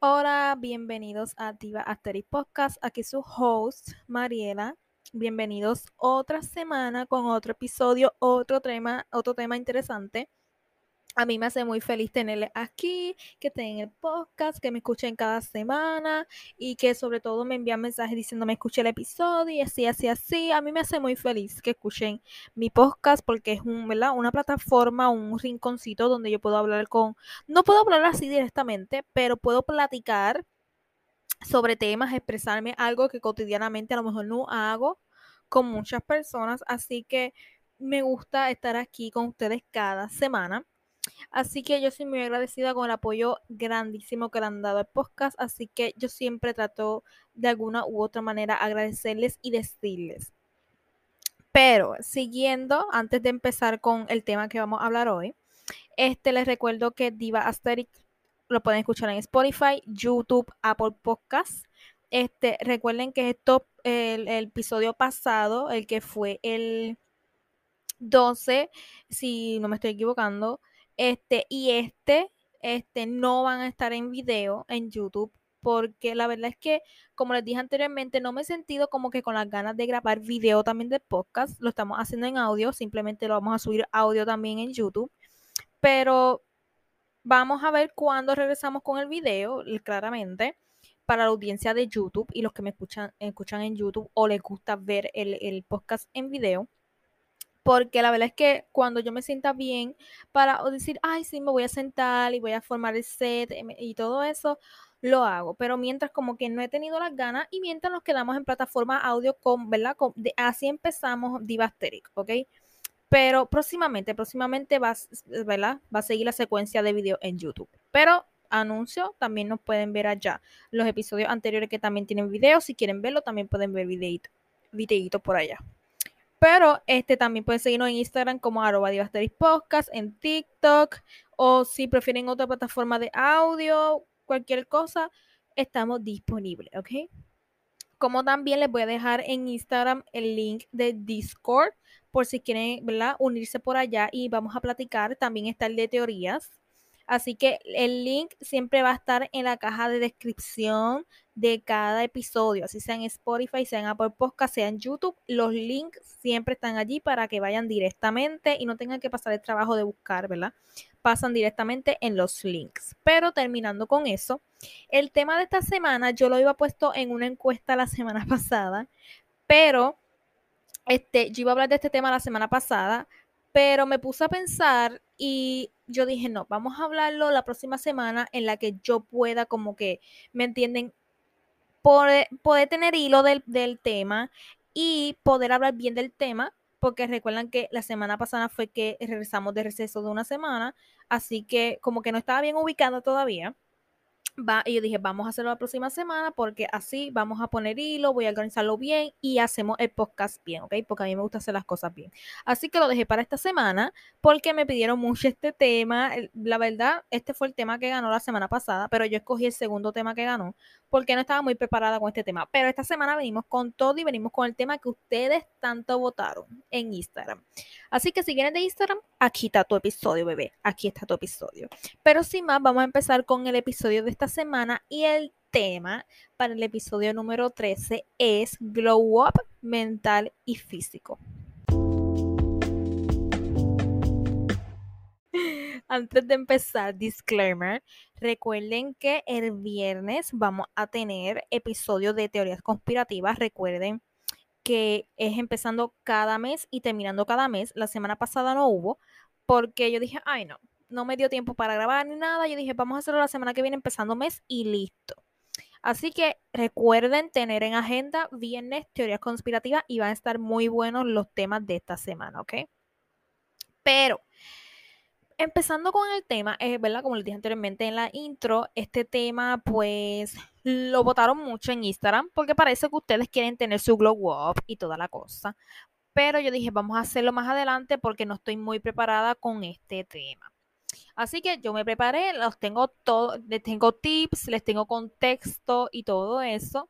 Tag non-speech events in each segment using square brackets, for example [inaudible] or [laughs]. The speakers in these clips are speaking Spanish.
Hola, bienvenidos a Diva Asterix Podcast. Aquí su host, Mariela. Bienvenidos otra semana con otro episodio, otro tema, otro tema interesante. A mí me hace muy feliz tenerles aquí, que estén en el podcast, que me escuchen cada semana y que sobre todo me envían mensajes diciendo me escuché el episodio y así, así, así. A mí me hace muy feliz que escuchen mi podcast porque es un, una plataforma, un rinconcito donde yo puedo hablar con, no puedo hablar así directamente, pero puedo platicar sobre temas, expresarme algo que cotidianamente a lo mejor no hago con muchas personas. Así que me gusta estar aquí con ustedes cada semana. Así que yo soy muy agradecida con el apoyo grandísimo que le han dado al podcast. Así que yo siempre trato de alguna u otra manera agradecerles y decirles. Pero siguiendo, antes de empezar con el tema que vamos a hablar hoy, este les recuerdo que Diva Asterix lo pueden escuchar en Spotify, YouTube, Apple Podcasts. Este, recuerden que esto, el, el episodio pasado, el que fue el 12, si no me estoy equivocando, este, y este, este, no van a estar en video en YouTube porque la verdad es que, como les dije anteriormente, no me he sentido como que con las ganas de grabar video también de podcast. Lo estamos haciendo en audio, simplemente lo vamos a subir audio también en YouTube. Pero vamos a ver cuándo regresamos con el video, claramente, para la audiencia de YouTube y los que me escuchan, escuchan en YouTube o les gusta ver el, el podcast en video porque la verdad es que cuando yo me sienta bien para decir, ay, sí, me voy a sentar y voy a formar el set em, y todo eso, lo hago. Pero mientras como que no he tenido las ganas y mientras nos quedamos en plataforma audio con, ¿verdad? así empezamos Divasteric, ¿ok? Pero próximamente, próximamente va, ¿verdad? va a seguir la secuencia de video en YouTube. Pero anuncio, también nos pueden ver allá. Los episodios anteriores que también tienen video, si quieren verlo, también pueden ver videito, videito por allá. Pero este también pueden seguirnos en Instagram como arroba podcast, en TikTok, o si prefieren otra plataforma de audio, cualquier cosa, estamos disponibles, ¿ok? Como también les voy a dejar en Instagram el link de Discord por si quieren unirse por allá y vamos a platicar. También está el de teorías. Así que el link siempre va a estar en la caja de descripción de cada episodio, así sea en Spotify, sea en Apple Podcast, sea en YouTube. Los links siempre están allí para que vayan directamente y no tengan que pasar el trabajo de buscar, ¿verdad? Pasan directamente en los links. Pero terminando con eso, el tema de esta semana yo lo iba puesto en una encuesta la semana [laughs] pasada, pero este, yo iba a hablar de este tema la semana pasada, pero me puse a pensar y yo dije, no, vamos a hablarlo la próxima semana en la que yo pueda como que, ¿me entienden? Poder, tener hilo del, del tema y poder hablar bien del tema, porque recuerdan que la semana pasada fue que regresamos de receso de una semana, así que como que no estaba bien ubicado todavía y yo dije, vamos a hacerlo la próxima semana porque así vamos a poner hilo, voy a organizarlo bien y hacemos el podcast bien, ¿ok? Porque a mí me gusta hacer las cosas bien. Así que lo dejé para esta semana porque me pidieron mucho este tema. La verdad, este fue el tema que ganó la semana pasada, pero yo escogí el segundo tema que ganó porque no estaba muy preparada con este tema. Pero esta semana venimos con todo y venimos con el tema que ustedes tanto votaron en Instagram. Así que si vienen de Instagram, aquí está tu episodio, bebé. Aquí está tu episodio. Pero sin más, vamos a empezar con el episodio de esta semana y el tema para el episodio número 13 es Glow Up mental y físico. Antes de empezar, disclaimer, recuerden que el viernes vamos a tener episodio de teorías conspirativas. Recuerden que es empezando cada mes y terminando cada mes. La semana pasada no hubo porque yo dije, ay no, no me dio tiempo para grabar ni nada. Yo dije, vamos a hacerlo la semana que viene empezando mes y listo. Así que recuerden tener en agenda viernes teorías conspirativas y van a estar muy buenos los temas de esta semana, ¿ok? Pero empezando con el tema, es verdad, como les dije anteriormente en la intro, este tema pues lo votaron mucho en Instagram porque parece que ustedes quieren tener su glow up y toda la cosa. Pero yo dije, vamos a hacerlo más adelante porque no estoy muy preparada con este tema. Así que yo me preparé, los tengo todo, les tengo tips, les tengo contexto y todo eso.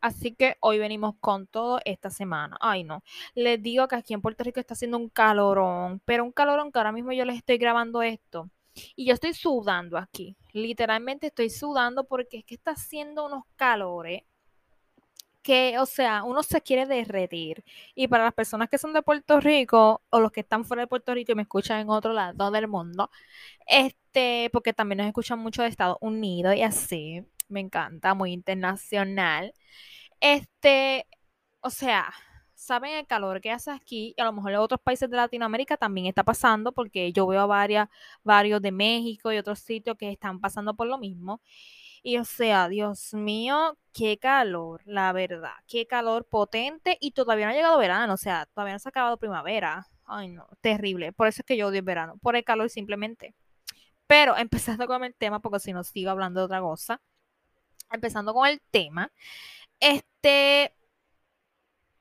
Así que hoy venimos con todo esta semana. Ay, no. Les digo que aquí en Puerto Rico está haciendo un calorón, pero un calorón que ahora mismo yo les estoy grabando esto. Y yo estoy sudando aquí. Literalmente estoy sudando porque es que está haciendo unos calores que, o sea, uno se quiere derretir. Y para las personas que son de Puerto Rico o los que están fuera de Puerto Rico y me escuchan en otro lado del mundo, este, porque también nos escuchan mucho de Estados Unidos y así, me encanta, muy internacional. Este, o sea, saben el calor que hace aquí, y a lo mejor en otros países de Latinoamérica también está pasando, porque yo veo varias, varios de México y otros sitios que están pasando por lo mismo. Y o sea, Dios mío, qué calor, la verdad, qué calor potente y todavía no ha llegado verano, o sea, todavía no se ha acabado primavera. Ay, no, terrible. Por eso es que yo odio el verano, por el calor simplemente. Pero empezando con el tema, porque si no sigo hablando de otra cosa, empezando con el tema, este,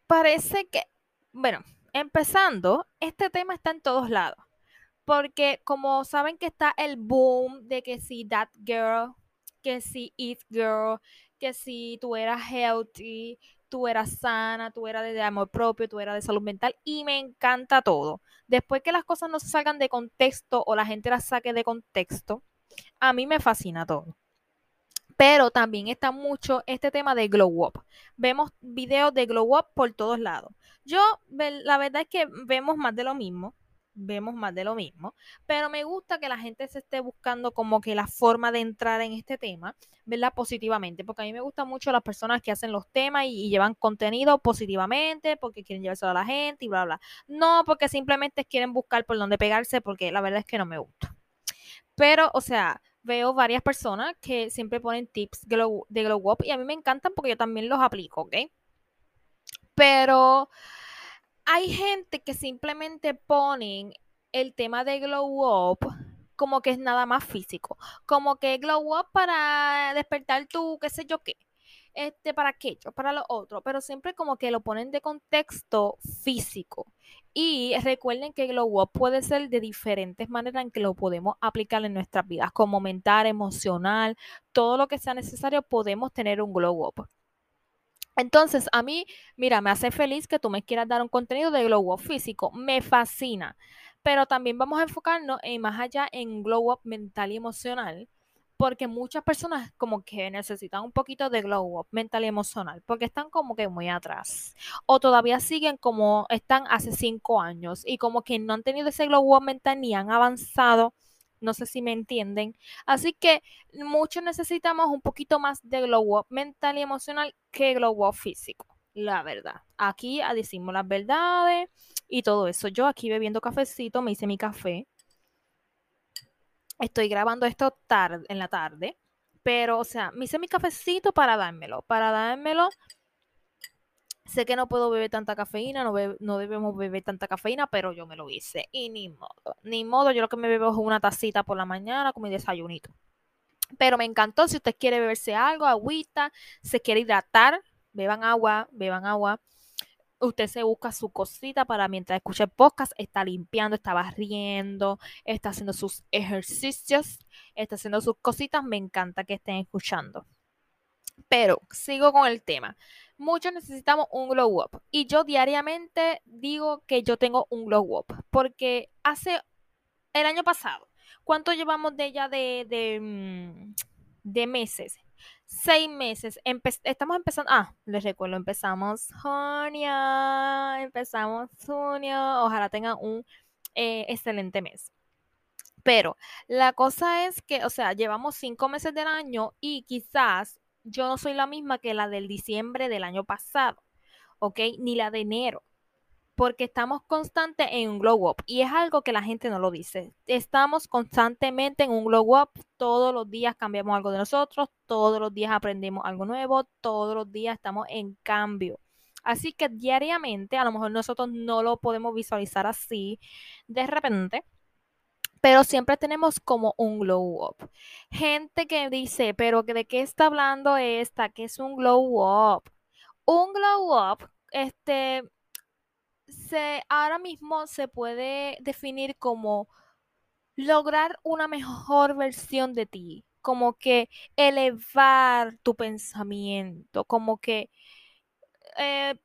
parece que, bueno, empezando, este tema está en todos lados. Porque como saben que está el boom de que si that girl, que si it girl, que si tú eras healthy, tú eras sana, tú eras de amor propio, tú eras de salud mental y me encanta todo. Después que las cosas no se salgan de contexto o la gente las saque de contexto, a mí me fascina todo pero también está mucho este tema de glow up. Vemos videos de glow up por todos lados. Yo, la verdad es que vemos más de lo mismo, vemos más de lo mismo, pero me gusta que la gente se esté buscando como que la forma de entrar en este tema, verla positivamente, porque a mí me gustan mucho las personas que hacen los temas y, llevan contenido positivamente, porque quieren llevárselo a la gente y bla, bla. No porque simplemente quieren buscar por dónde pegarse, porque la verdad es que no me gusta. Pero, o sea, veo varias personas que siempre ponen tips de Glow Up y a mí me encantan porque yo también los aplico, ¿ok? Pero hay gente que simplemente ponen el tema de Glow Up como que es nada más físico, como que Glow Up para despertar tu, qué sé yo qué este, para aquello, para lo otro, pero siempre como que lo ponen de contexto físico. Y recuerden que Glow Up puede ser de diferentes maneras en que lo podemos aplicar en nuestras vidas, como mental, emocional, todo lo que sea necesario, podemos tener un Glow Up. Entonces, a mí, mira, me hace feliz que tú me quieras dar un contenido de Glow Up físico, me fascina, pero también vamos a enfocarnos en más allá en Glow Up mental y emocional, porque muchas personas como que necesitan un poquito de glow up mental y emocional, porque están como que muy atrás, o todavía siguen como están hace cinco años y como que no han tenido ese glow up mental ni han avanzado, no sé si me entienden, así que muchos necesitamos un poquito más de glow up mental y emocional que glow up físico. La verdad, aquí decimos las verdades y todo eso. Yo aquí bebiendo cafecito, me hice mi café, estoy grabando esto tarde, en la tarde, pero, o sea, me hice mi cafecito para dármelo, para dármelo. Sé que no puedo beber tanta cafeína, no, no debemos beber tanta cafeína, pero yo me lo hice. Y ni modo, ni modo, yo lo que me bebo es una tacita por la mañana con mi desayunito. Pero me encantó, si usted quiere beberse algo, agüita, se quiere hidratar, beban agua, beban agua usted se busca su cosita para mientras escucha el podcast, está limpiando, está barriendo, está haciendo sus ejercicios, está haciendo sus cositas. Me encanta que estén escuchando. Pero sigo con el tema. Muchos necesitamos un glow up. Y yo diariamente digo que yo tengo un glow up. Porque hace el año pasado, ¿cuánto llevamos de ella de, de, mm, de meses? Seis meses. estamos empezando, ah, les recuerdo, empezamos junio, empezamos junio, ojalá tengan un eh, excelente mes. Pero la cosa es que, o sea, llevamos cinco meses del año y quizás yo no soy la misma que la del diciembre del año pasado, ¿ok? Ni la de enero porque estamos constantes en un glow up y es algo que la gente no lo dice. Estamos constantemente en un glow up, todos los días cambiamos algo de nosotros, todos los días aprendemos algo nuevo, todos los días estamos en cambio. Así que diariamente, a lo mejor nosotros no lo podemos visualizar así de repente, pero siempre tenemos como un glow up. Gente que dice, pero ¿de qué está hablando esta? ¿Qué es un glow up? Un glow up, este, se, ahora mismo se puede definir como lograr una mejor versión de ti, como que elevar tu pensamiento, como que... Eh,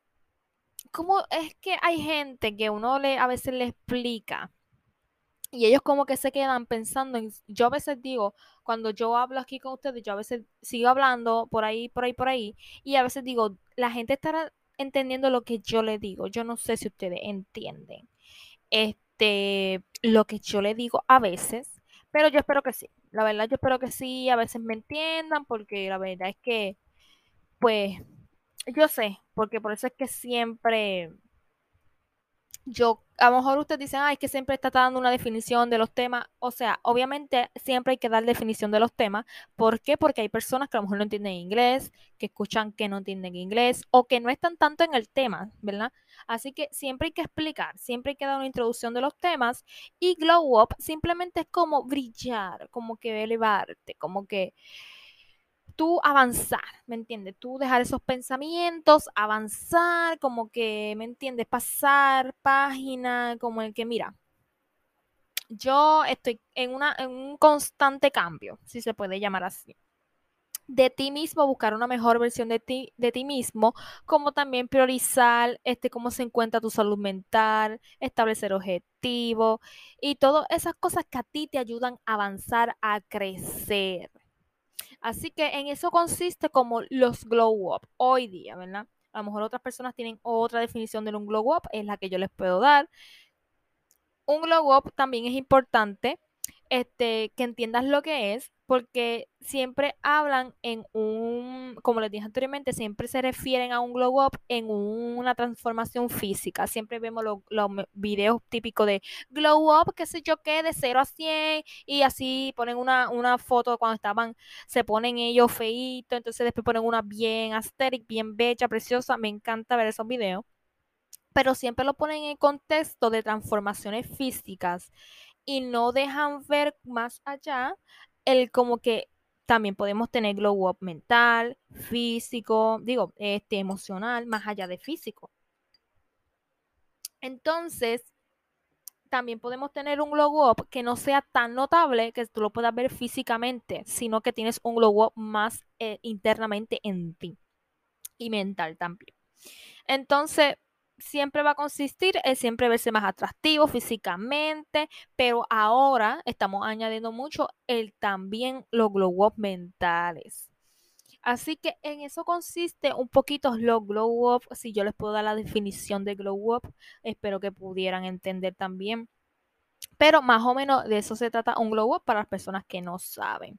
como es que hay gente que uno le a veces le explica y ellos como que se quedan pensando en, yo a veces digo, cuando yo hablo aquí con ustedes, yo a veces sigo hablando por ahí, por ahí, por ahí, y a veces digo, la gente estará entendiendo lo que yo le digo. Yo no sé si ustedes entienden este lo que yo le digo a veces, pero yo espero que sí. La verdad, yo espero que sí, a veces me entiendan, porque la verdad es que, pues, yo sé, porque por eso es que siempre yo, a lo mejor ustedes dicen, ay, es que siempre está dando una definición de los temas. O sea, obviamente siempre hay que dar definición de los temas. ¿Por qué? Porque hay personas que a lo mejor no entienden inglés, que escuchan que no entienden inglés o que no están tanto en el tema, ¿verdad? Así que siempre hay que explicar, siempre hay que dar una introducción de los temas. Y glow up simplemente es como brillar, como que elevarte, como que tú avanzar, ¿me entiendes? Tú dejar esos pensamientos, avanzar, como que, ¿me entiendes? Pasar página, como el que, mira, yo estoy en, una, en un constante cambio, si se puede llamar así. De ti mismo, buscar una mejor versión de ti, de ti mismo, como también priorizar este, cómo se encuentra tu salud mental, establecer objetivos y todas esas cosas que a ti te ayudan a avanzar, a crecer. Así que en eso consiste como los glow up hoy día, ¿verdad? A lo mejor otras personas tienen otra definición de un glow up, es la que yo les puedo dar. Un glow up también es importante este, que entiendas lo que es, porque siempre hablan en un, como les dije anteriormente, siempre se refieren a un glow up en una transformación física. Siempre vemos los videos típicos de glow up, qué sé yo qué, de 0 a 100, y así ponen una, una foto cuando estaban, se ponen ellos feitos, entonces después ponen una bien aesthetic, bien bella, preciosa. Me encanta ver esos videos pero siempre lo ponen en contexto de transformaciones físicas y no dejan ver más allá el como que también podemos tener glow up mental, físico, digo, este emocional, más allá de físico. Entonces, también podemos tener un glow up que no sea tan notable que tú lo puedas ver físicamente, sino que tienes un glow up más eh, internamente en ti y mental también. Entonces, siempre va a consistir en siempre verse más atractivo físicamente, pero ahora estamos añadiendo mucho el también los glow up mentales. Así que en eso consiste un poquito los glow up. Si yo les puedo dar la definición de glow up, espero que pudieran entender también. Pero más o menos de eso se trata un glow up para las personas que no saben.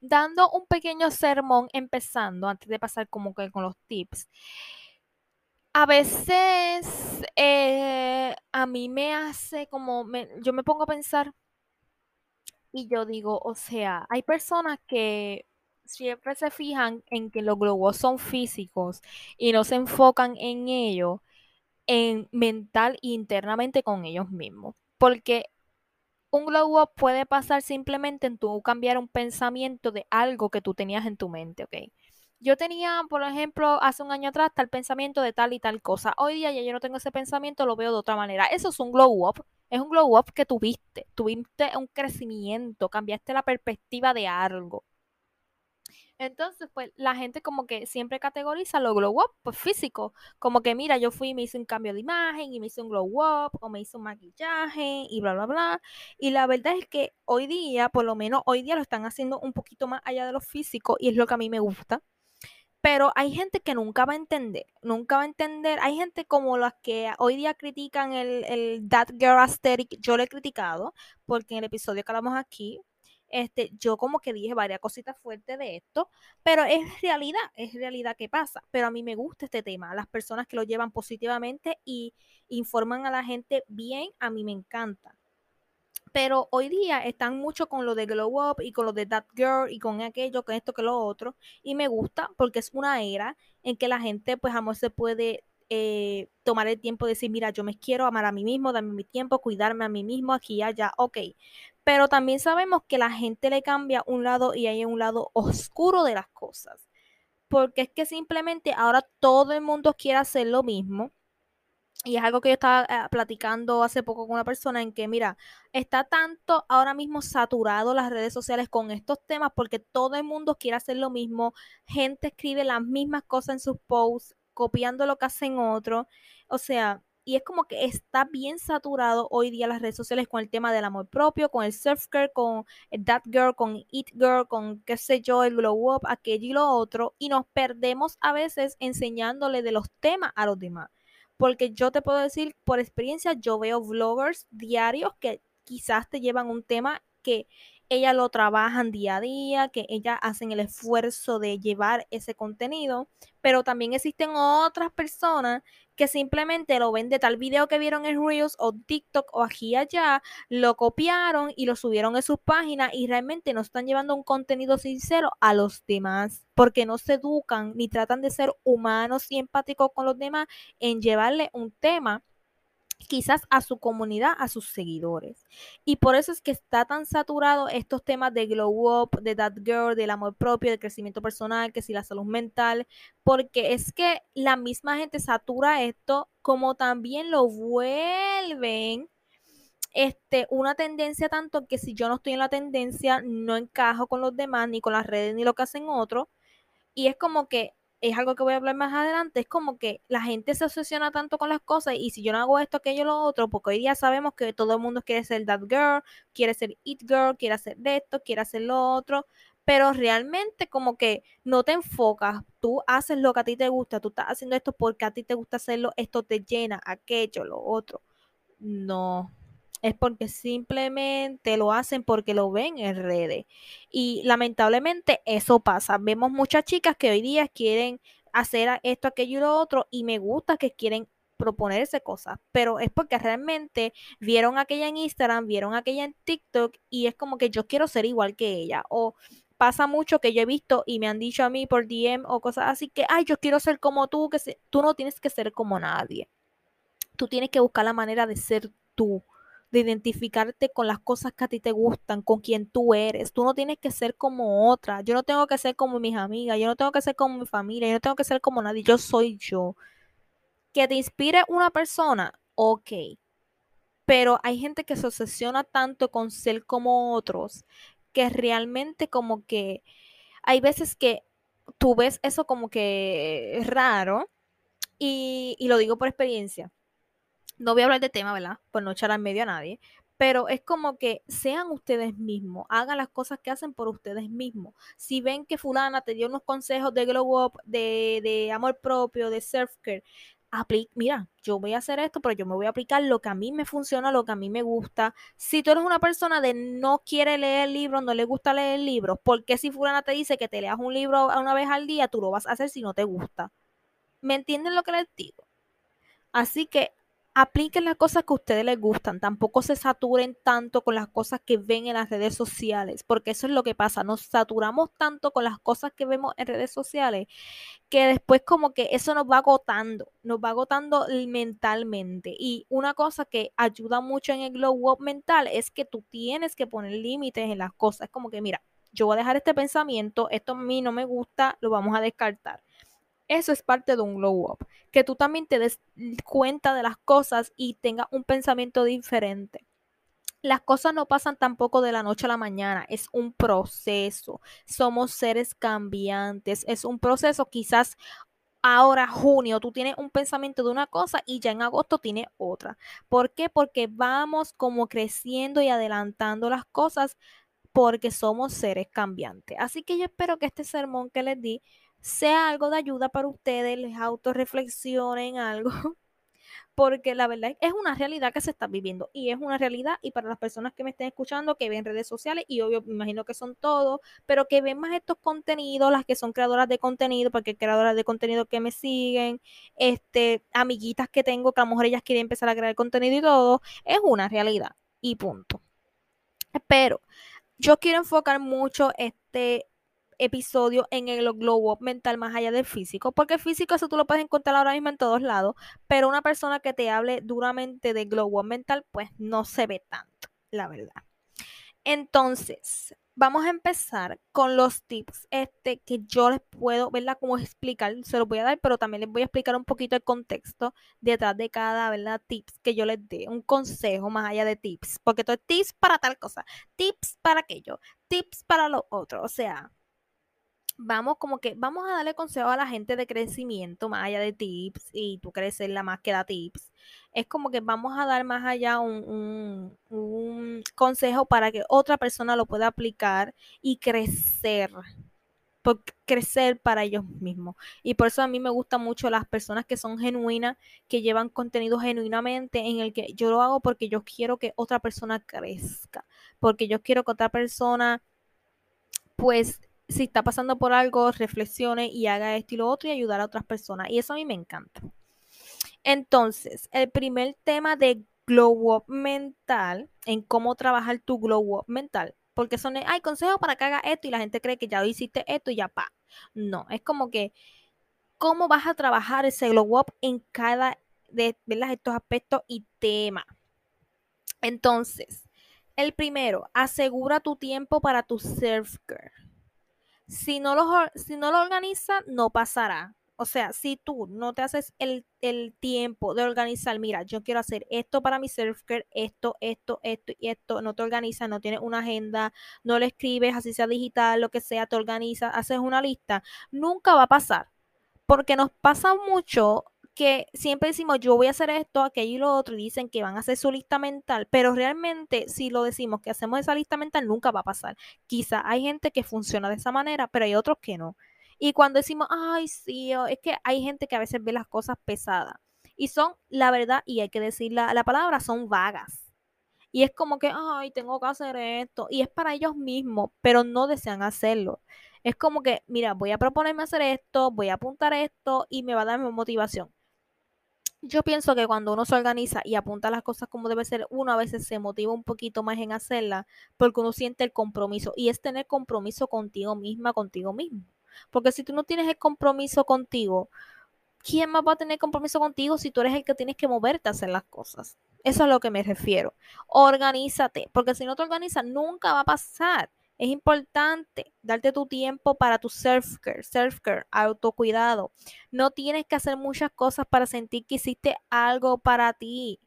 Dando un pequeño sermón empezando, antes de pasar como que con los tips a veces eh, a mí me hace como, yo me pongo a pensar y yo digo, o sea, hay personas que siempre se fijan en que los globos son físicos y no se enfocan en ello, en mental e internamente con ellos mismos. Porque un globo puede pasar simplemente en tu cambiar un pensamiento de algo que tú tenías en tu mente, ¿ok? Yo tenía, por ejemplo, hace un año atrás tal pensamiento de tal y tal cosa. Hoy día ya yo no tengo ese pensamiento, lo veo de otra manera. Eso es un glow up. Es un glow up que tuviste. Tuviste un crecimiento, cambiaste la perspectiva de algo. Entonces, pues la gente como que siempre categoriza los glow up pues físico, como que mira, yo fui y me hice un cambio de imagen y me hice un glow up o me hice un maquillaje y bla, bla, bla. Y la verdad es que hoy día, por lo menos hoy día lo están haciendo un poquito más allá de lo físico y es lo que a mí me gusta. Pero hay gente que nunca va a entender, nunca va a entender. Hay gente como las que hoy día critican el, el That Girl Aesthetic. Yo lo he criticado porque en el episodio que hablamos aquí, este, yo como que dije varias cositas fuertes de esto, pero es realidad, es realidad que pasa. Pero a mí me gusta este tema, las personas que lo llevan positivamente y informan a la gente bien, a mí me encanta. Pero hoy día están mucho con lo de Glow Up y con lo de That Girl y con aquello, con esto, que lo otro. Y me gusta porque es una era en que la gente, pues, amor, se puede eh, tomar el tiempo de decir, mira, yo me quiero amar a mí mismo, darme mi tiempo, cuidarme a mí mismo, aquí y allá, ok. Pero también sabemos que la gente le cambia un lado y hay un lado oscuro de las cosas. Porque es que simplemente ahora todo el mundo quiere hacer lo mismo y es algo que yo estaba eh, platicando hace poco con una persona en que, mira, está tanto ahora mismo saturado las redes sociales con estos temas porque todo el mundo quiere hacer lo mismo, gente escribe las mismas cosas en sus posts, copiando lo que hacen otros, o sea, y es como que está bien saturado hoy día las redes sociales con el tema del amor propio, con el surf girl, con that girl, con it girl, con qué sé yo, el glow up, aquello y lo otro, y nos perdemos a veces enseñándole de los temas a los demás porque yo te puedo decir por experiencia, yo veo vloggers diarios que quizás te llevan un tema que ellas lo trabajan día a día, que ellas hacen el esfuerzo de llevar ese contenido, pero también existen otras personas que simplemente lo ven de tal video que vieron en Reels o TikTok o aquí y allá, lo copiaron y lo subieron en sus páginas y realmente no están llevando un contenido sincero a los demás, porque no se educan ni tratan de ser humanos y empáticos con los demás en llevarle un tema quizás a su comunidad, a sus seguidores. Y por eso es que está tan saturado estos temas de glow up, de that girl, del amor propio, del crecimiento personal, que si la salud mental, porque es que la misma gente satura esto como también lo vuelven este, una tendencia tanto que si yo no estoy en la tendencia, no encajo con los demás, ni con las redes, ni lo que hacen otros. Y es como que es algo que voy a hablar más adelante, es como que la gente se obsesiona tanto con las cosas y si yo no hago esto, aquello, lo otro, porque hoy día sabemos que todo el mundo quiere ser that girl, quiere ser it girl, quiere hacer esto, quiere hacer lo otro, pero realmente como que no te enfocas, tú haces lo que a ti te gusta, tú estás haciendo esto porque a ti te gusta hacerlo, esto te llena, aquello, lo otro. No, es porque simplemente lo hacen porque lo ven en redes. Y lamentablemente eso pasa. Vemos muchas chicas que hoy día quieren hacer esto, aquello y lo otro y me gusta que quieren proponerse cosas, pero es porque realmente vieron aquella en Instagram, vieron aquella en TikTok y es como que yo quiero ser igual que ella o pasa mucho que yo he visto y me han dicho a mí por DM o cosas así que, ay, yo quiero ser como tú, que tú no tienes que ser como nadie. Tú tienes que buscar la manera de ser tú de identificarte con las cosas que a ti te gustan, con quien tú eres. Tú no tienes que ser como otra. Yo no tengo que ser como mis amigas, yo no tengo que ser como mi familia, yo no tengo que ser como nadie. Yo soy yo. Que te inspire una persona, ok. Pero hay gente que se obsesiona tanto con ser como otros que realmente como que hay veces que tú ves eso como que raro y, y lo digo por experiencia no voy a hablar de tema, ¿verdad? Por no echar al medio a nadie, pero es como que sean ustedes mismos, hagan las cosas que hacen por ustedes mismos. Si ven que fulana te dio unos consejos de glow up, de, de amor propio, de self care, mira, yo voy a hacer esto, pero yo me voy a aplicar lo que a mí me funciona, lo que a mí me gusta. Si tú eres una persona de no quiere leer libros, no le gusta leer libros, ¿por qué si fulana te dice que te leas un libro una vez al día, tú lo vas a hacer si no te gusta? ¿Me entienden lo que les digo? Así que apliquen las cosas que a ustedes les gustan, tampoco se saturen tanto con las cosas que ven en las redes sociales, porque eso es lo que pasa, nos saturamos tanto con las cosas que vemos en redes sociales que después como que eso nos va agotando, nos va agotando mentalmente. Y una cosa que ayuda mucho en el glow up mental es que tú tienes que poner límites en las cosas, es como que mira, yo voy a dejar este pensamiento, esto a mí no me gusta, lo vamos a descartar eso es parte de un glow up. Que tú también te des cuenta de las cosas y tengas un pensamiento diferente. Las cosas no pasan tampoco de la noche a la mañana, es un proceso. Somos seres cambiantes, es un proceso. Quizás ahora, junio, tú tienes un pensamiento de una cosa y ya en agosto tienes otra. ¿Por qué? Porque vamos como creciendo y adelantando las cosas porque somos seres cambiantes. Así que yo espero que este sermón que les di sea algo de ayuda para ustedes, les autorreflexionen algo, [laughs] porque la verdad es una realidad que se está viviendo y es una realidad y para las personas que me estén escuchando, que ven redes sociales y obvio me imagino que son todos, pero que ven más estos contenidos, las que son creadoras de contenido, porque creadoras de contenido que me siguen, este, amiguitas que tengo que a lo mejor ellas quieren empezar a crear contenido y todo, es una realidad y punto. Pero yo quiero enfocar mucho este episodio en el globo mental más allá del físico, porque físico eso tú lo puedes encontrar ahora mismo en todos lados, pero una persona que te hable duramente de globo mental, pues no se ve tanto, la verdad. Entonces, vamos a empezar con los tips este que yo les puedo, ¿verdad? Cómo explicar, se los voy a dar, pero también les voy a explicar un poquito el contexto detrás de cada, ¿verdad? Tips que yo les dé, un consejo más allá de tips, porque todo es tips para tal cosa, tips para aquello, tips para lo otro, o sea, vamos como que vamos a darle consejo a la gente de crecimiento más allá de tips y tú creces la más que da tips. Es como que vamos a dar más allá un, un, consejo para que otra persona lo pueda aplicar y crecer. Por crecer para ellos mismos. Y por eso a mí me gustan mucho las personas que son genuinas, que llevan contenido genuinamente en el que yo lo hago porque yo quiero que otra persona crezca, porque yo quiero que otra persona pues si está pasando por algo, reflexione y haga esto y lo otro y ayudar a otras personas. Y eso a mí me encanta. Entonces, el primer tema de glow up mental, en cómo trabajar tu glow up mental, porque son, hay consejos para que haga esto y la gente cree que ya hiciste esto y ya pa. No, es como que, ¿cómo vas a trabajar ese glow up en cada de estos aspectos y temas? Entonces, el primero, asegura tu tiempo para tu self-care. Si no lo, si no lo organizas, no pasará. O sea, si tú no te haces el, tiempo de organizar, mira, yo quiero hacer esto para mi self-care, esto, esto, esto y esto, no te organizas, no tienes una agenda, no le escribes, así sea digital, lo que sea, te organizas, haces una lista, nunca va a pasar. Porque nos pasa mucho que siempre decimos, yo voy a hacer esto, aquello y lo otro, y dicen que van a hacer su lista mental, pero realmente si lo decimos que hacemos esa lista mental, nunca va a pasar. Quizá hay gente que funciona de esa manera, pero hay otros que no. Y cuando decimos, ay, sí, es que hay gente que a veces ve las cosas pesadas. Y son, la verdad, y hay que decir la, la palabra, son vagas. Y es como que, ay, tengo que hacer esto. Y es para ellos mismos, pero no desean hacerlo. Es como que, mira, voy a proponerme hacer esto, voy a apuntar esto y me va a dar motivación. Yo pienso que cuando uno se organiza y apunta las cosas como debe ser, uno a veces se motiva un poquito más en hacerla porque uno siente el compromiso y es tener compromiso contigo misma, contigo mismo. Porque si tú no tienes el compromiso contigo, ¿quién más va a tener compromiso contigo si tú eres el que tienes que moverte a hacer las cosas? Eso es a lo que me refiero. Organízate, porque si no te organizas, nunca va a pasar. Es importante darte tu tiempo para tu self-care, self-care, autocuidado. No tienes que hacer muchas cosas para sentir que hiciste algo para ti.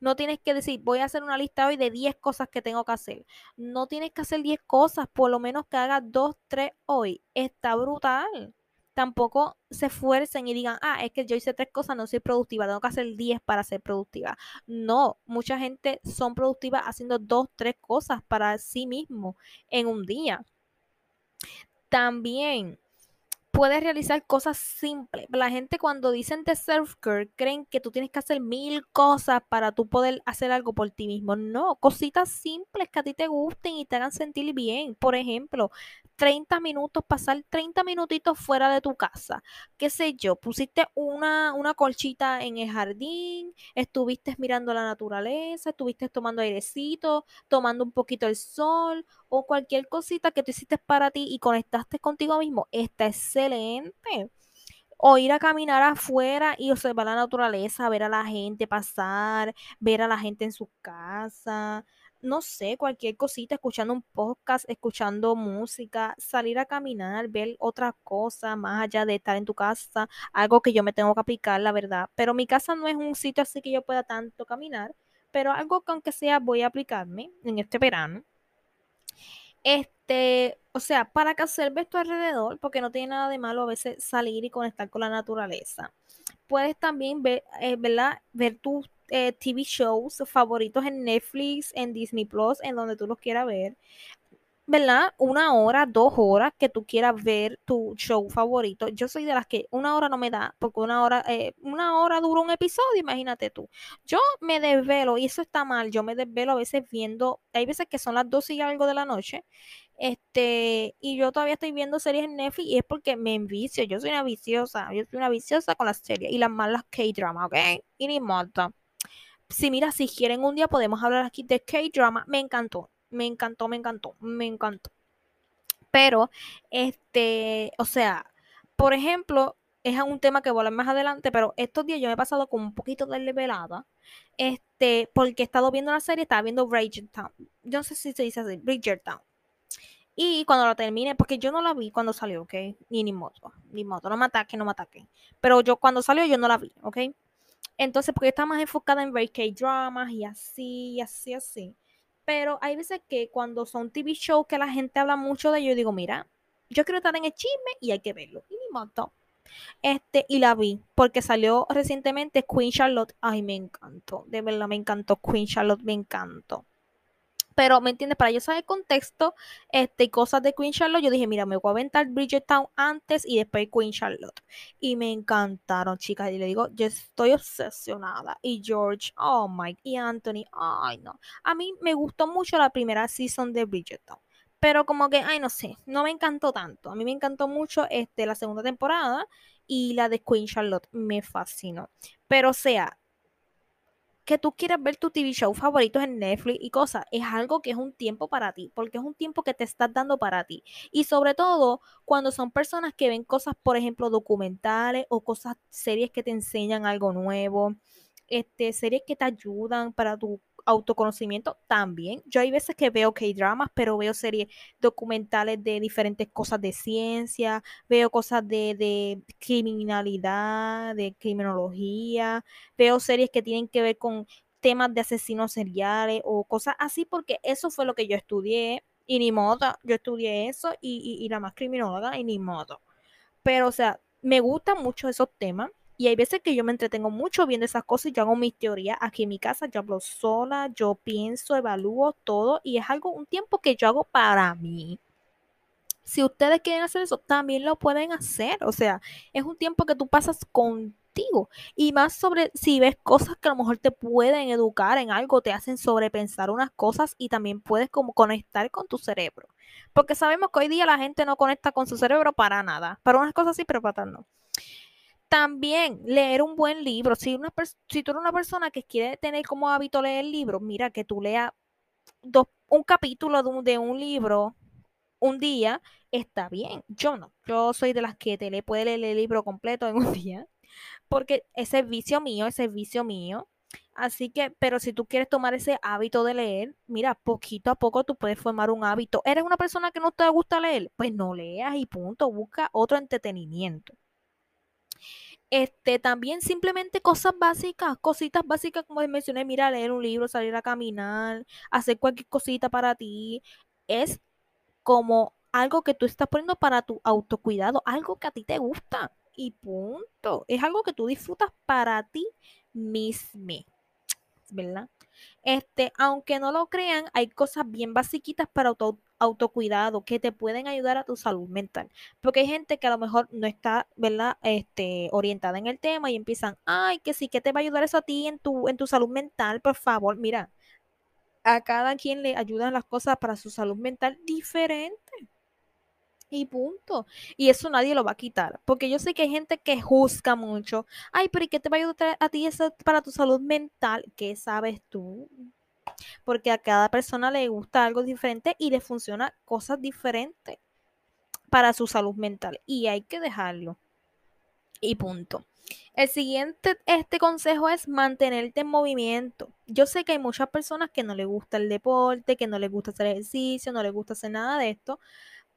No tienes que decir, voy a hacer una lista hoy de 10 cosas que tengo que hacer. No tienes que hacer 10 cosas, por lo menos que hagas 2, 3 hoy. Está brutal tampoco se esfuercen y digan, ah, es que yo hice tres cosas, no soy productiva, tengo que hacer diez para ser productiva. No, mucha gente son productivas haciendo dos, tres cosas para sí mismo en un día. También puedes realizar cosas simples. La gente cuando dicen de self-care creen que tú tienes que hacer mil cosas para tú poder hacer algo por ti mismo. No, cositas simples que a ti te gusten y te hagan sentir bien. Por ejemplo, 30 minutos, pasar 30 minutitos fuera de tu casa. ¿Qué sé yo? Pusiste una, una colchita en el jardín, estuviste mirando la naturaleza, estuviste tomando airecito, tomando un poquito el sol o cualquier cosita que tú hiciste para ti y conectaste contigo mismo. Está excelente o ir a caminar afuera y observar la naturaleza, ver a la gente pasar, ver a la gente en su casa, no sé, cualquier cosita, escuchando un podcast, escuchando música, salir a caminar, ver otra cosa más allá de estar en tu casa, algo que yo me tengo que aplicar, la verdad. Pero mi casa no es un sitio así que yo pueda tanto caminar, pero algo que aunque sea voy a aplicarme en este verano. Este, o sea, para que observes tu alrededor, porque no tiene nada de malo a veces salir y conectar con la naturaleza. Puedes también ver, eh, ¿verdad? ver tus eh, TV shows favoritos en Netflix, en Disney Plus, en donde tú los quieras ver. ¿verdad? Una hora, dos horas que tú quieras ver tu show favorito. Yo soy de las que una hora no me da, porque una hora, eh, una hora dura un episodio, imagínate tú. Yo me desvelo, y eso está mal, yo me desvelo a veces viendo, hay veces que son las 12 y algo de la noche, este, y yo todavía estoy viendo series en Netflix y es porque me envicio, yo soy una viciosa, yo soy una viciosa con las series y las malas K-drama, ¿ok? Y ni modo si mira, si quieren un día podemos hablar aquí de K-drama. Me encantó, me encantó, me encantó, me encantó. Pero, este, o sea, por ejemplo, es un tema que voy a hablar más adelante, pero estos días yo me he pasado con un poquito de velada, este, porque he estado viendo la serie, estaba viendo Bridgertown. Yo no sé si se dice así, Bridgertown. Y cuando la termine, porque yo no la vi cuando salió, ¿ok? Ni ni moto, ni moto, no me ataque, no me ataque. Pero yo cuando salió yo no la vi, ¿ok? Entonces, porque está más enfocada en ver K-dramas y así, y así, así. Pero hay veces que cuando son TV shows que la gente habla mucho de ellos, yo digo, mira, yo quiero estar en el chisme y hay que verlo. Y ni moto. Este, y la vi, porque salió recientemente Queen Charlotte. Ay, me encantó, de verdad me encantó Queen Charlotte, me encantó. Pero, ¿me entiendes? Para yo saber contexto este, y cosas de Queen Charlotte, yo dije, mira, me voy a aventar Bridgetown antes y después Queen Charlotte. Y me encantaron, chicas. Y le digo, yo estoy obsesionada. Y George, oh my, y Anthony, ay no. A mí me gustó mucho la primera season de Bridgetown. Pero como que, ay, no sé, no me encantó tanto. A mí me encantó mucho este, la segunda temporada y la de Queen Charlotte me fascinó. Pero sea, que tú quieres ver tu TV show favoritos en Netflix y cosas, es algo que es un tiempo para ti, porque es un tiempo que te estás dando para ti. Y sobre todo cuando son personas que ven cosas, por ejemplo, documentales o cosas, series que te enseñan algo nuevo, este, series que te ayudan para tu autoconocimiento también. Yo hay veces que veo K-dramas, pero veo series documentales de diferentes cosas de ciencia, veo cosas de, criminalidad, de criminología, veo series que tienen que ver con temas de asesinos seriales o cosas así, porque eso fue lo que yo estudié y ni modo, yo estudié eso y, y, y la más criminóloga y ni modo. Pero, o sea, me gustan mucho esos temas y hay veces que yo me entretengo mucho viendo esas cosas y yo hago mis teorías aquí en mi casa, yo hablo sola, yo pienso, evalúo todo y es algo, un tiempo que yo hago para mí. Si ustedes quieren hacer eso, también lo pueden hacer. O sea, es un tiempo que tú pasas contigo. Y más sobre si ves cosas que a lo mejor te pueden educar en algo, te hacen sobrepensar unas cosas y también puedes como conectar con tu cerebro. Porque sabemos que hoy día la gente no conecta con su cerebro para nada. Para unas cosas sí, pero para otras no. También leer un buen libro. Si, una si tú eres una persona que quiere tener como hábito leer libros, mira que tú leas dos, un capítulo de un, libro un día, está bien. Yo no. Yo soy de las que te le puede leer el libro completo en [laughs] un día. Porque ese es vicio mío, ese es vicio mío. Así que, pero si tú quieres tomar ese hábito de leer, mira, poquito a poco tú puedes formar un hábito. ¿Eres una persona que no te gusta leer? Pues no leas y punto, busca otro entretenimiento. Este, también simplemente cosas básicas, cositas básicas como les mencioné, mira, leer un libro, salir a caminar, hacer cualquier cosita para ti, es como algo que tú estás poniendo para tu autocuidado, algo que a ti te gusta y punto. Es algo que tú disfrutas para ti mismo, ¿verdad? Este, aunque no lo crean, hay cosas bien basiquitas para auto, autocuidado que te pueden ayudar a tu salud mental. Porque hay gente que a lo mejor no está, ¿verdad? Este, orientada en el tema y empiezan, ay, que sí, que te va a ayudar eso a ti en tu, en tu salud mental, por favor, mira, a cada quien le ayudan las cosas para su salud mental diferente. Y punto. Y eso nadie lo va a quitar. Porque yo sé que hay gente que juzga mucho. Ay, pero ¿y qué te va a ayudar a ti eso para tu salud mental? ¿Qué sabes tú? Porque a cada persona le gusta algo diferente y le funciona cosas diferentes para su salud mental. Y hay que dejarlo. Y punto. El siguiente este consejo es mantenerte en movimiento. Yo sé que hay muchas personas que no les gusta el deporte, que no les gusta hacer ejercicio, no les gusta hacer nada de esto,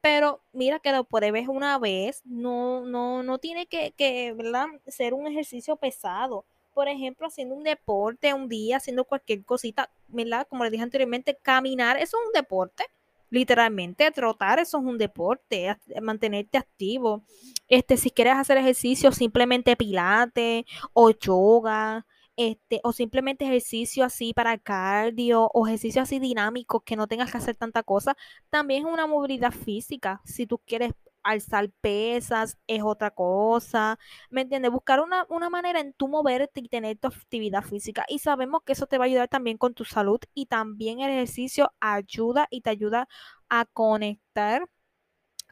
pero mira que lo pruebes una vez, no, no, no tiene que, que ¿verdad? ser un ejercicio pesado. Por ejemplo, haciendo un deporte un día, haciendo cualquier cosita, ¿verdad? Como les dije anteriormente, caminar, eso es un deporte. Literalmente, trotar, eso es un deporte, mantenerte activo. Este, si quieres hacer ejercicio, simplemente pilate o yoga, este, o simplemente ejercicio así para cardio o ejercicio así dinámico que no tengas que hacer tanta cosa, también es una movilidad física. Si tú quieres alzar pesas es otra cosa, ¿me entiendes? Buscar una, una manera en tu moverte y tener tu actividad física. Y sabemos que eso te va a ayudar también con tu salud y también el ejercicio ayuda y te ayuda a conectar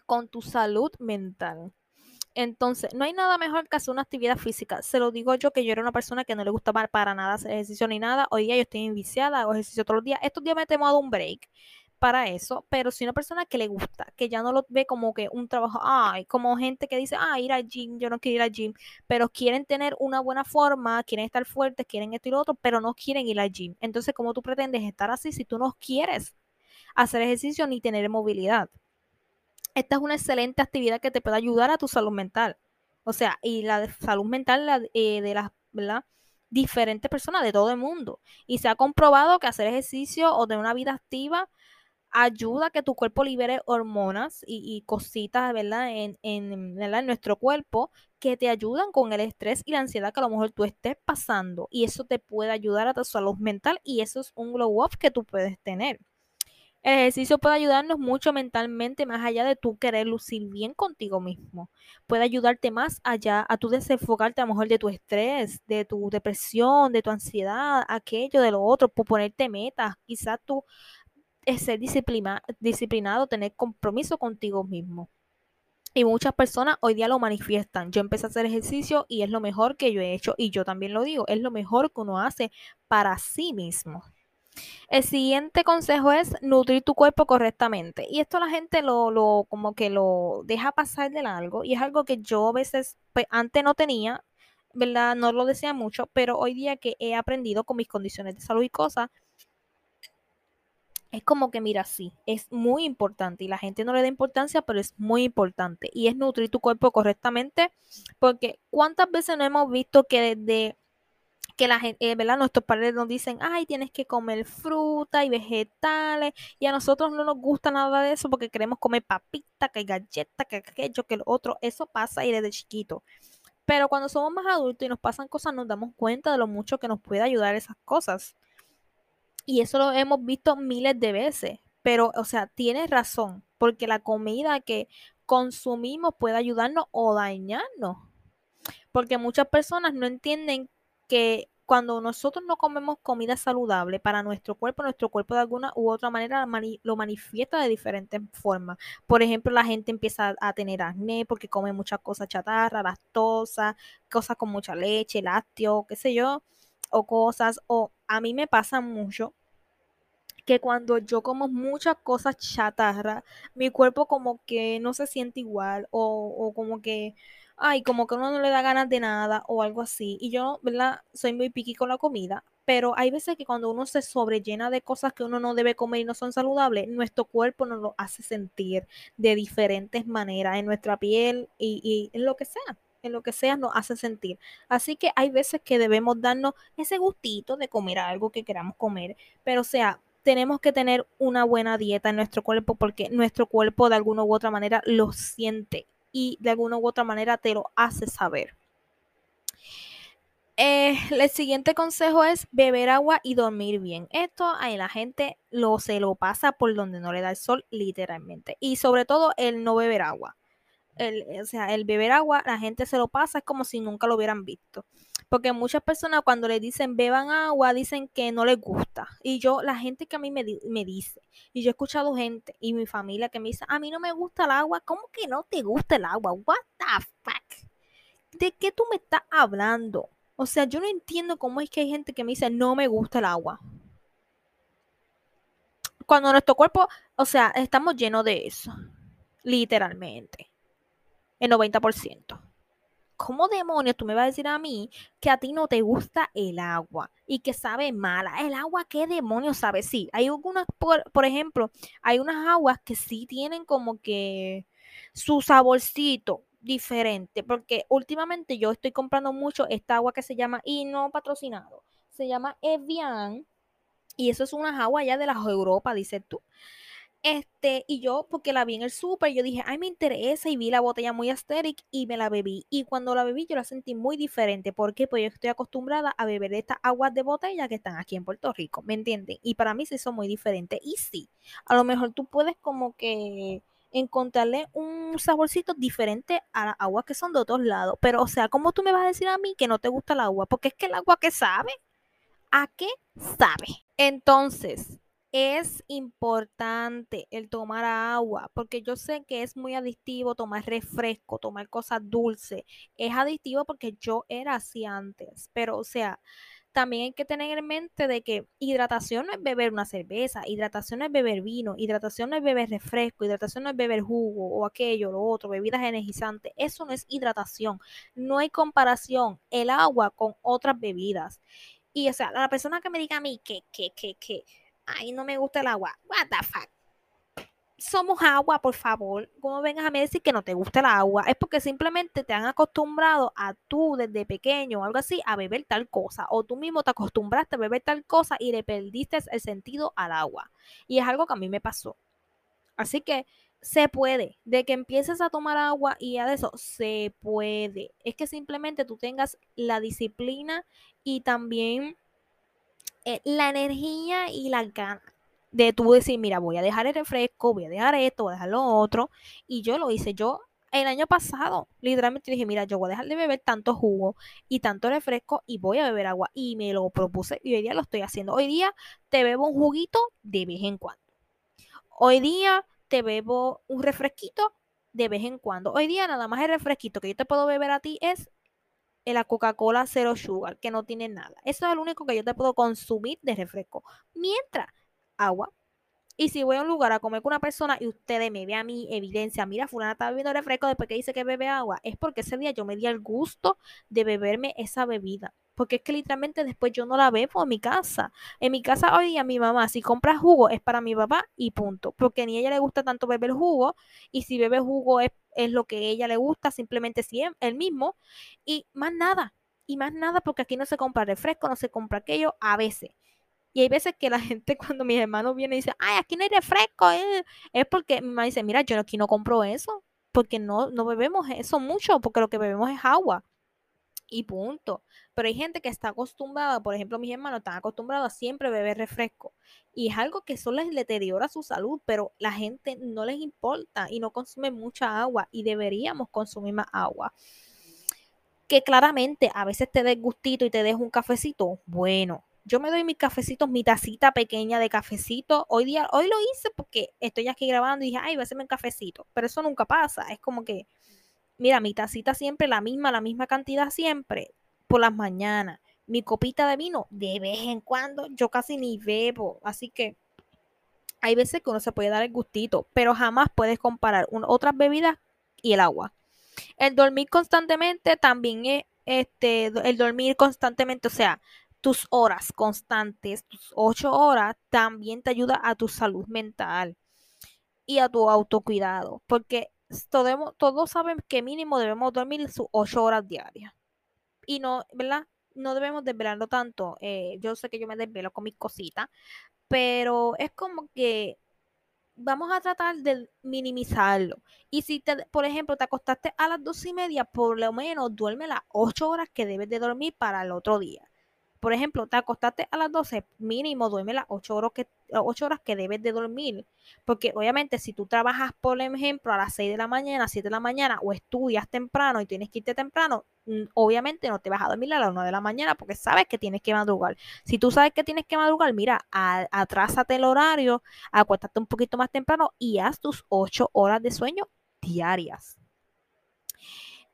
con tu salud mental. Entonces, no hay nada mejor que hacer una actividad física. Se lo digo yo que yo era una persona que no le gustaba para nada hacer ejercicio ni nada. Hoy día yo estoy enviciada, hago ejercicio todos los días. Estos días me he tomado un break para eso, pero si una persona que le gusta, que ya no lo ve como que un trabajo, ay, como gente que dice, ah, ir al gym, yo no quiero ir al gym, pero quieren tener una buena forma, quieren estar fuertes, quieren esto y lo otro, pero no quieren ir al gym. Entonces, ¿cómo tú pretendes estar así si tú no quieres hacer ejercicio ni tener movilidad? esta es una excelente actividad que te puede ayudar a tu salud mental. O sea, y la salud mental eh, de las, diferentes personas de todo el mundo. Y se ha comprobado que hacer ejercicio o tener una vida activa ayuda a que tu cuerpo libere hormonas y, cositas, ¿verdad? En, en, en nuestro cuerpo que te ayudan con el estrés y la ansiedad que a lo mejor tú estés pasando. Y eso te puede ayudar a tu salud mental y eso es un glow up que tú puedes tener. El ejercicio puede ayudarnos mucho mentalmente, más allá de tú querer lucir bien contigo mismo. Puede ayudarte más allá a tú desenfocarte a lo mejor de tu estrés, de tu depresión, de tu ansiedad, aquello, de lo otro, por ponerte metas. Quizás tú es ser disciplinado, tener compromiso contigo mismo. Y muchas personas hoy día lo manifiestan. Yo empecé a hacer ejercicio y es lo mejor que yo he hecho. Y yo también lo digo, es lo mejor que uno hace para sí mismo. El siguiente consejo es nutrir tu cuerpo correctamente. Y esto la gente lo, lo como que lo deja pasar de largo. Y es algo que yo a veces pues, antes no tenía, ¿verdad? No lo decía mucho, pero hoy día que he aprendido con mis condiciones de salud y cosas, es como que, mira, sí, es muy importante y la gente no le da importancia, pero es muy importante y es nutrir tu cuerpo correctamente, porque cuántas veces no hemos visto que desde que la gente, eh. Nuestros padres nos dicen, ay, tienes que comer fruta y vegetales, y a nosotros no nos gusta nada de eso porque queremos comer papita, que galleta, que aquello, que lo otro, eso pasa y desde chiquito. Pero cuando somos más adultos y nos pasan cosas, nos damos cuenta de lo mucho que nos puede ayudar esas cosas. Y eso lo hemos visto miles de veces. Pero, o sea, tienes razón, porque la comida que consumimos puede ayudarnos o dañarnos. Porque muchas personas no entienden que cuando nosotros no comemos comida saludable para nuestro cuerpo, nuestro cuerpo de alguna u otra manera lo manifiesta de diferentes formas. Por ejemplo, la gente empieza a tener acné porque come muchas cosas chatarra, lactosa, cosas con mucha leche, lácteo, qué sé yo, o cosas, o a mí me pasa mucho que cuando yo como muchas cosas chatarra, mi cuerpo como que no se siente igual o, o como que ay, como que uno no le da ganas de nada o algo así. Y yo, ¿verdad? Soy muy piqui con la comida, pero hay veces que cuando uno se sobrellena de cosas que uno no debe comer y no son saludables, nuestro cuerpo nos lo hace sentir de diferentes maneras en nuestra piel y, y en lo que sea en lo que sea nos hace sentir. Así que hay veces que debemos darnos ese gustito de comer algo que queramos comer, pero o sea, tenemos que tener una buena dieta en nuestro cuerpo porque nuestro cuerpo de alguna u otra manera lo siente y de alguna u otra manera te lo hace saber. Eh, el siguiente consejo es beber agua y dormir bien. Esto ahí la gente lo se lo pasa por donde no le da el sol, literalmente. Y sobre todo el no beber agua. El, o sea, el beber agua, la gente se lo pasa, es como si nunca lo hubieran visto. Porque muchas personas cuando le dicen beban agua, dicen que no les gusta. Y yo, la gente que a mí me, me dice, y yo he escuchado gente y mi familia que me dice, a mí no me gusta el agua, ¿cómo que no te gusta el agua? What the fuck? ¿De qué tú me estás hablando? O sea, yo no entiendo cómo es que hay gente que me dice, no me gusta el agua. Cuando nuestro cuerpo, o sea, estamos llenos de eso. Literalmente. El 90%. ¿cómo demonios tú me vas a decir a mí que a ti no te gusta el agua y que sabe mala? El agua, ¿qué demonios sabe? Sí, hay algunas, por, ejemplo, hay unas aguas que sí tienen como que su saborcito diferente, porque últimamente yo estoy comprando mucho esta agua que se llama, y no patrocinado, se llama Evian, y eso es una agua ya de la Europa, dices tú. Este, y yo, porque la vi en el súper, yo dije, ay, me interesa, y vi la botella muy asteric y me la bebí. Y cuando la bebí, yo la sentí muy diferente. ¿Por qué? Pues yo estoy acostumbrada a beber estas aguas de botella que están aquí en Puerto Rico, ¿me entienden? Y para mí sí son muy diferentes. Y sí, a lo mejor tú puedes como que encontrarle un saborcito diferente a las aguas que son de otros lados. Pero, o sea, ¿cómo tú me vas a decir a mí que no te gusta el agua? Porque es que el agua que sabe, ¿a qué sabe? Entonces, es importante el tomar agua, porque yo sé que es muy adictivo tomar refresco, tomar cosas dulces. Es adictivo porque yo era así antes, pero o sea, también hay que tener en mente de que hidratación no es beber una cerveza, hidratación no es beber vino, hidratación no es beber refresco, hidratación no es beber jugo o aquello, lo otro, bebidas energizantes. Eso no es hidratación. No hay comparación el agua con otras bebidas. Y o sea, la persona que me diga a mí que, que, que, que ay, no me gusta el agua. What the fuck? somos agua, por favor. Como vengas a mí decir que no te gusta el agua, es porque simplemente te han acostumbrado a tú desde pequeño o algo así a beber tal cosa. O tú mismo te acostumbraste a beber tal cosa y le perdiste el sentido al agua. Y es algo que a mí me pasó. Así que se puede. De que empieces a tomar agua y ya de eso, se puede. Es que simplemente tú tengas la disciplina y también la energía y la ganas de tú decir, mira, voy a dejar el refresco, voy a dejar esto, voy a dejar lo otro. Y yo lo hice. Yo el año pasado, literalmente dije, mira, yo voy a dejar de beber tanto jugo y tanto refresco y voy a beber agua. Y me lo propuse y hoy día lo estoy haciendo. Hoy día te bebo un juguito de vez en cuando. Hoy día te bebo un refresquito de vez en cuando. Hoy día nada más el refresquito que yo te puedo beber a ti es la Coca-Cola Zero Sugar, que no tiene nada. Eso es lo único que yo te puedo consumir de refresco. Mientras agua. Y si voy a un lugar a comer con una persona y ustedes me vean mi evidencia, mira, fulana está bebiendo refresco después que dice que bebe agua, es porque ese día yo me di el gusto de beberme esa bebida. Porque es que literalmente después yo no la bebo en mi casa. En mi casa hoy día mi mamá, si compra jugo, es para mi papá y punto. Porque ni a ella le gusta tanto beber jugo. Y si bebe jugo es, es lo que ella le gusta, simplemente si el mismo. Y más nada. Y más nada porque aquí no se compra refresco, no se compra aquello a veces. Y hay veces que la [laughs] gente, cuando mis hermanos vienen y dicen, ay, aquí no hay refresco, eh", es porque mi mamá dice, mira, yo aquí no compro eso, porque no, no bebemos eso mucho, porque lo que bebemos es agua. Y punto. Pero hay gente que está acostumbrada, por ejemplo, mis hermanos están acostumbrados a siempre beber refresco. Y es algo que eso les deteriora su salud, pero la gente no les importa y no consume mucha agua y deberíamos consumir más agua. Que claramente a veces te des gustito y te des un cafecito, bueno, yo me doy mis cafecitos, mi tacita pequeña de cafecito. Hoy día, hoy lo hice porque estoy aquí grabando y dije, ay, voy a hacerme un cafecito. Pero eso nunca pasa. Es como que, mira, mi tacita siempre la misma, la misma cantidad siempre, por las mañanas. Mi copita de vino, de vez en cuando, yo casi ni bebo. Así que hay veces que uno se puede dar el gustito, pero jamás puedes comparar otras bebidas y el agua. El dormir constantemente también es este, el dormir constantemente, o sea, tus horas constantes, tus ocho horas, también te ayuda a tu salud mental y a tu autocuidado, porque todos, todos saben que mínimo debemos dormir sus ocho horas diarias. Y no, ¿verdad? No debemos desvelarlo tanto. Eh, yo sé que yo me desvelo con mis cositas, pero es como que vamos a tratar de minimizarlo. Y si, te, por ejemplo, te acostaste a las dos y media, por lo menos duerme las ocho horas que debes de dormir para el otro día por ejemplo, te acostaste a las 12, mínimo duerme las 8 horas que, 8 horas que debes de dormir. Porque obviamente si tú trabajas, por ejemplo, a las 6 de la mañana, 7 de la mañana, o estudias temprano y tienes que irte temprano, mm, obviamente no te vas a dormir a las 1 de la mañana porque sabes que tienes que madrugar. Si tú sabes que tienes que madrugar, mira, atrásate el horario, acuéstate un poquito más temprano y haz tus 8 horas de sueño diarias.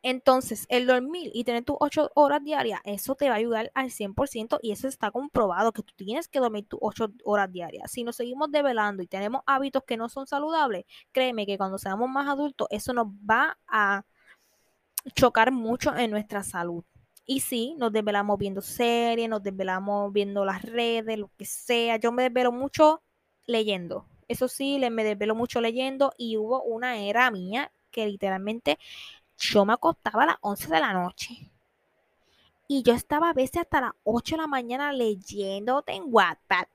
Entonces, el dormir y tener tus 8 horas diarias, eso te va a ayudar al 100% y eso está comprobado que tú tienes que dormir tus 8 horas diarias. Si nos seguimos develando y tenemos hábitos que no son saludables, créeme que cuando seamos más adultos, eso nos va a chocar mucho en nuestra salud. Y sí, nos desvelamos viendo series, nos desvelamos viendo las redes, lo que sea. Yo me desvelo mucho leyendo. Eso sí, me desvelo mucho leyendo y hubo una era mía que literalmente yo me acostaba a las 11 de la noche. Y yo estaba a veces hasta las 8 de la mañana leyéndote en WhatsApp.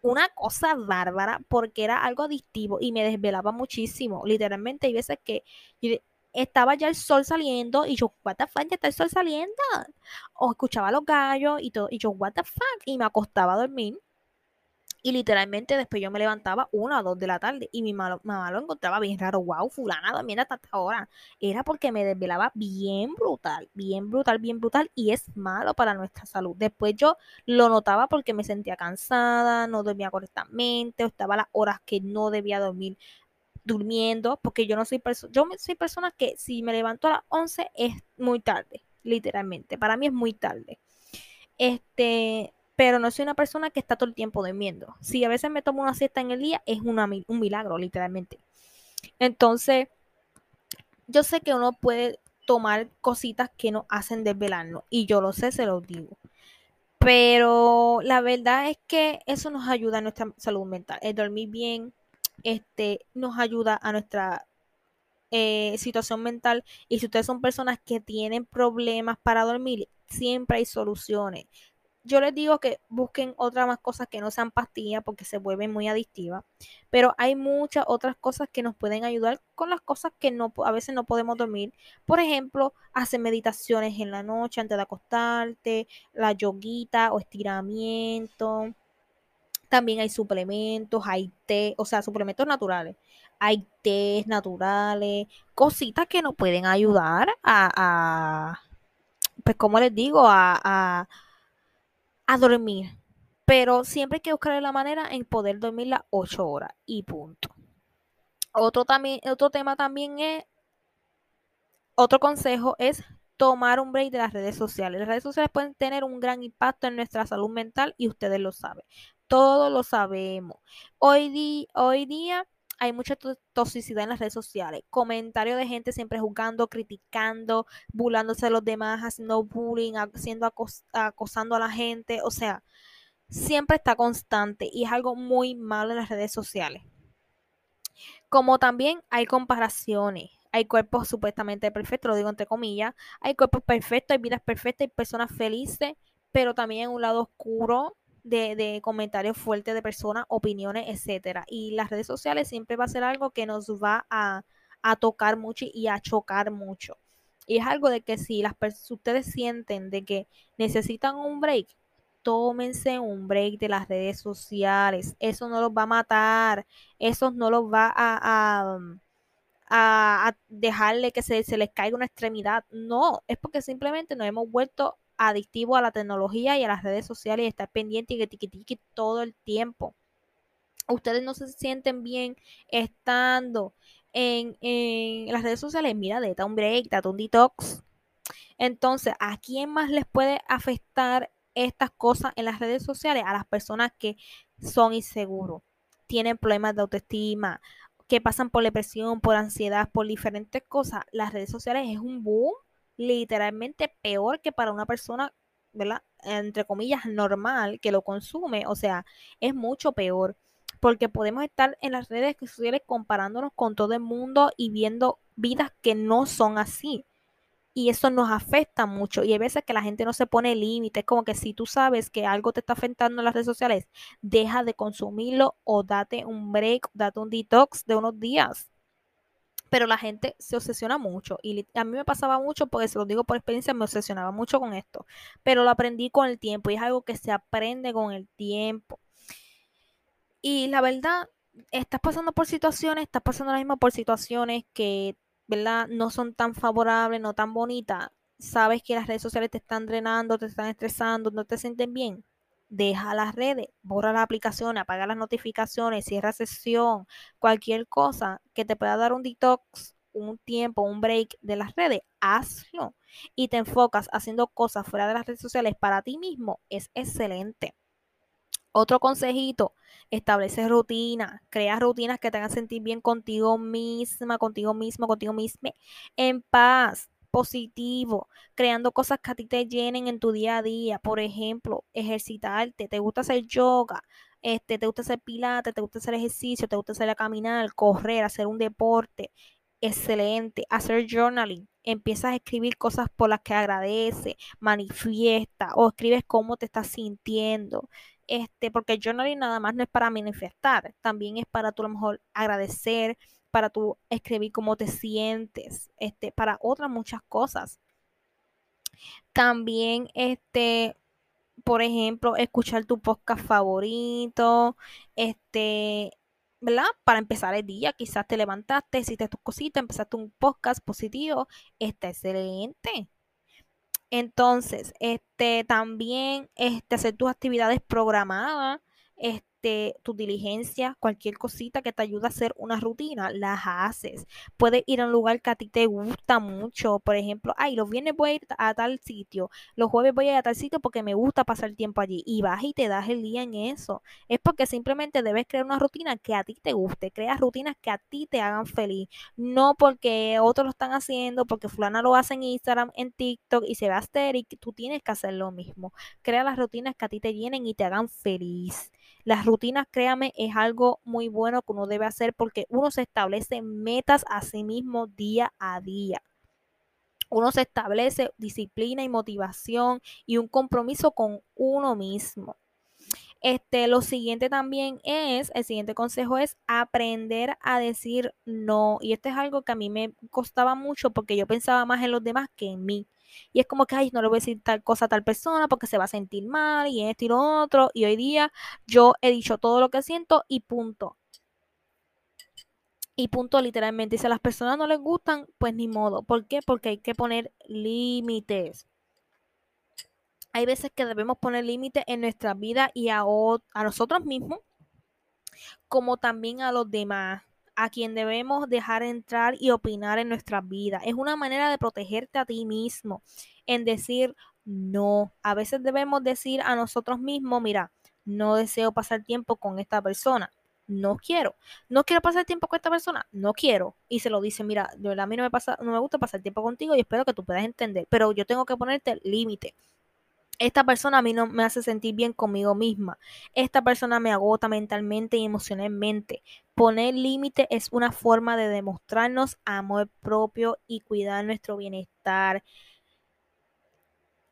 Una cosa bárbara porque era algo adictivo y me desvelaba muchísimo. Literalmente hay veces que estaba ya el sol saliendo y yo, what the fuck, ya está el sol saliendo. O escuchaba los gallos y todo. Y yo, what the fuck, y me acostaba a dormir. Y literalmente después yo me levantaba una o dos de la tarde y mi mamá lo encontraba bien raro. Wow, fulana durmiendo hasta esta hora. Era porque me desvelaba bien brutal, bien brutal, bien brutal y es malo para nuestra salud. Después yo lo notaba porque me sentía cansada, no dormía correctamente, o estaba las horas que no debía dormir durmiendo, porque yo no soy persona, yo soy persona que si me levanto a las 11 es muy tarde, literalmente. Para mí es muy tarde. Este, pero no soy una persona que está todo el tiempo durmiendo. Si a veces me tomo una siesta en el día, es un milagro, literalmente. Entonces, yo sé que uno puede tomar cositas que nos hacen desvelarnos, y yo lo sé, se lo digo. Pero la verdad es que eso nos ayuda a nuestra salud mental, el dormir bien, este, nos ayuda a nuestra eh, situación mental. Y si ustedes son personas que tienen problemas para dormir, siempre hay soluciones. Yo les digo que busquen otras más cosas que no sean pastillas porque se vuelven muy adictivas. Pero hay muchas otras cosas que nos pueden ayudar con las cosas que no, a veces no podemos dormir. Por ejemplo, hacer meditaciones en la noche antes de acostarte, la yoguita o estiramiento. También hay suplementos, hay té, o sea, suplementos naturales. Hay tés naturales, cositas que nos pueden ayudar a, pues como les digo, a, a, a dormir. Pero siempre hay que buscar la manera en poder dormir las 8 horas y punto. Otro, también, otro tema también es, otro consejo es tomar un break de las redes sociales. Las redes sociales pueden tener un gran impacto en nuestra salud mental y ustedes lo saben. Todos lo sabemos. Hoy, hoy día hay mucha toxicidad en las redes sociales. Comentarios de gente siempre jugando, criticando, burlándose de los demás, haciendo bullying, haciendo acosando a la gente. O sea, siempre está constante y es algo muy malo en las redes sociales. Como también hay comparaciones. Hay cuerpos supuestamente perfectos, lo digo entre comillas. Hay cuerpos perfectos, hay vidas perfectas, hay personas felices, pero también un lado oscuro de, comentarios fuertes de personas, opiniones, etcétera. Y las redes sociales siempre va a ser algo que nos va a, tocar mucho y a chocar mucho. Y es algo de que si las ustedes sienten de que necesitan un break, tómense un break de las redes sociales. Eso no los va a matar. Eso no los va a, a, a dejarle que se, se les caiga una extremidad. No, es porque simplemente nos hemos vuelto adictivo a la tecnología y a las redes sociales y estar pendiente y que todo el tiempo. Ustedes no se sienten bien estando en, las redes sociales. Mira, date un break, date un detox. Entonces, ¿a quién más les puede afectar estas cosas en las redes sociales? A las personas que son inseguros, tienen problemas de autoestima, que pasan por depresión, por ansiedad, por diferentes cosas. Las redes sociales es un boom literalmente peor que para una persona, ¿verdad? Entre comillas, normal que lo consume. O sea, es mucho peor. Porque podemos estar en las redes sociales comparándonos con todo el mundo y viendo vidas que no son así. Y eso nos afecta mucho. Y hay veces que la gente no se pone límites. Como que si tú sabes que algo te está afectando en las redes sociales, deja de consumirlo o date un break, date un detox de unos días pero la gente se obsesiona mucho y a mí me pasaba mucho porque se lo digo por experiencia, me obsesionaba mucho con esto, pero lo aprendí con el tiempo y es algo que se aprende con el tiempo. Y la verdad, estás pasando por situaciones, estás pasando ahora mismo por situaciones que, ¿verdad? No son tan favorables, no tan bonitas. Sabes que las redes sociales te están drenando, te están estresando, no te sienten bien deja las redes, borra la aplicación, apaga las notificaciones, cierra sesión, cualquier cosa que te pueda dar un detox, un tiempo, un break de las redes, hazlo y te enfocas haciendo cosas fuera de las redes sociales para ti mismo, es excelente. Otro consejito, establece rutinas, crea rutinas que te hagan sentir bien contigo misma, contigo mismo, contigo misma, en paz positivo, creando cosas que a ti te llenen en tu día a día. Por ejemplo, ejercitarte, te gusta hacer yoga, este, te gusta hacer pilates, te gusta hacer ejercicio, te gusta hacer a caminar, correr, hacer un deporte. Excelente. Hacer journaling. Empiezas a escribir cosas por las que agradece, manifiesta o escribes cómo te estás sintiendo. Este, porque journaling nada más no es para manifestar, también es para tú a lo mejor agradecer, para tú escribir cómo te sientes, este, para otras muchas cosas. También, este, por ejemplo, escuchar tu podcast favorito, este, ¿verdad? Para empezar el día, quizás te levantaste, hiciste tus cositas, empezaste un podcast positivo, está excelente. Entonces, este, también, este, hacer tus actividades programadas, este, tu diligencia, cualquier cosita que te ayude a hacer una rutina, las haces. Puedes ir a un lugar que a ti te gusta mucho. Por ejemplo, ay, los viernes voy a ir a tal sitio, los jueves voy a ir a tal sitio porque me gusta pasar tiempo allí. Y vas y te das el día en eso. Es porque simplemente debes crear una rutina que a ti te guste. Creas rutinas que a ti te hagan feliz. No porque otros lo están haciendo, porque fulana lo hace en Instagram, en TikTok y se va a y tú tienes que hacer lo mismo. Crea las rutinas que a ti te llenen y te hagan feliz. Las rutinas, créame, es algo muy bueno que uno debe hacer porque uno se establece metas a sí mismo día a día. Uno se establece disciplina y motivación y un compromiso con uno mismo. Este, lo siguiente también es, el siguiente consejo es aprender a decir no. Y esto es algo que a mí me costaba mucho porque yo pensaba más en los demás que en mí. Y es como que, ay, no le voy a decir tal cosa a tal persona porque se va a sentir mal y esto y lo otro. Y hoy día yo he dicho todo lo que siento y punto. Y punto literalmente. Y si a las personas no les gustan, pues ni modo. ¿Por qué? Porque hay que poner límites hay veces que debemos poner límites en nuestra vida y a, a nosotros mismos, como también a los demás, a quien debemos dejar entrar y opinar en nuestra vida. Es una manera de protegerte a ti mismo, en decir no. A veces debemos decir a nosotros mismos, mira, no deseo pasar tiempo con esta persona. No quiero. No quiero pasar tiempo con esta persona. No quiero. Y se lo dice, mira, de verdad a mí no me, pasa, no me gusta pasar tiempo contigo y espero que tú puedas entender. Pero yo tengo que ponerte límite esta persona a mí no me hace sentir bien conmigo misma. Esta persona me agota mentalmente y emocionalmente. Poner límite es una forma de demostrarnos amor propio y cuidar nuestro bienestar.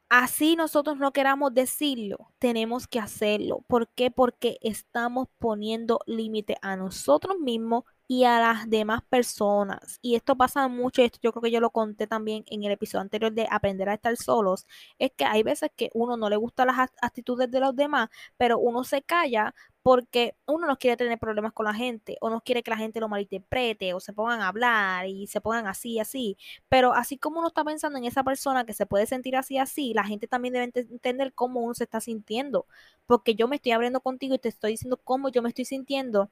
Así nosotros no queramos decirlo, tenemos que hacerlo. ¿Por qué? Porque estamos poniendo límite a nosotros mismos y a las demás personas. Y esto pasa mucho, esto yo creo que yo lo conté también en el episodio anterior de aprender a estar solos, es que hay veces que uno no le gusta las actitudes de los demás, pero uno se calla porque uno no quiere tener problemas con la gente o no quiere que la gente lo malinterprete o se pongan a hablar y se pongan así, así. Pero así como uno está pensando en esa persona que se puede sentir así, así, la gente también debe entender cómo uno se está sintiendo. Porque yo me estoy abriendo contigo y te estoy diciendo cómo yo me estoy sintiendo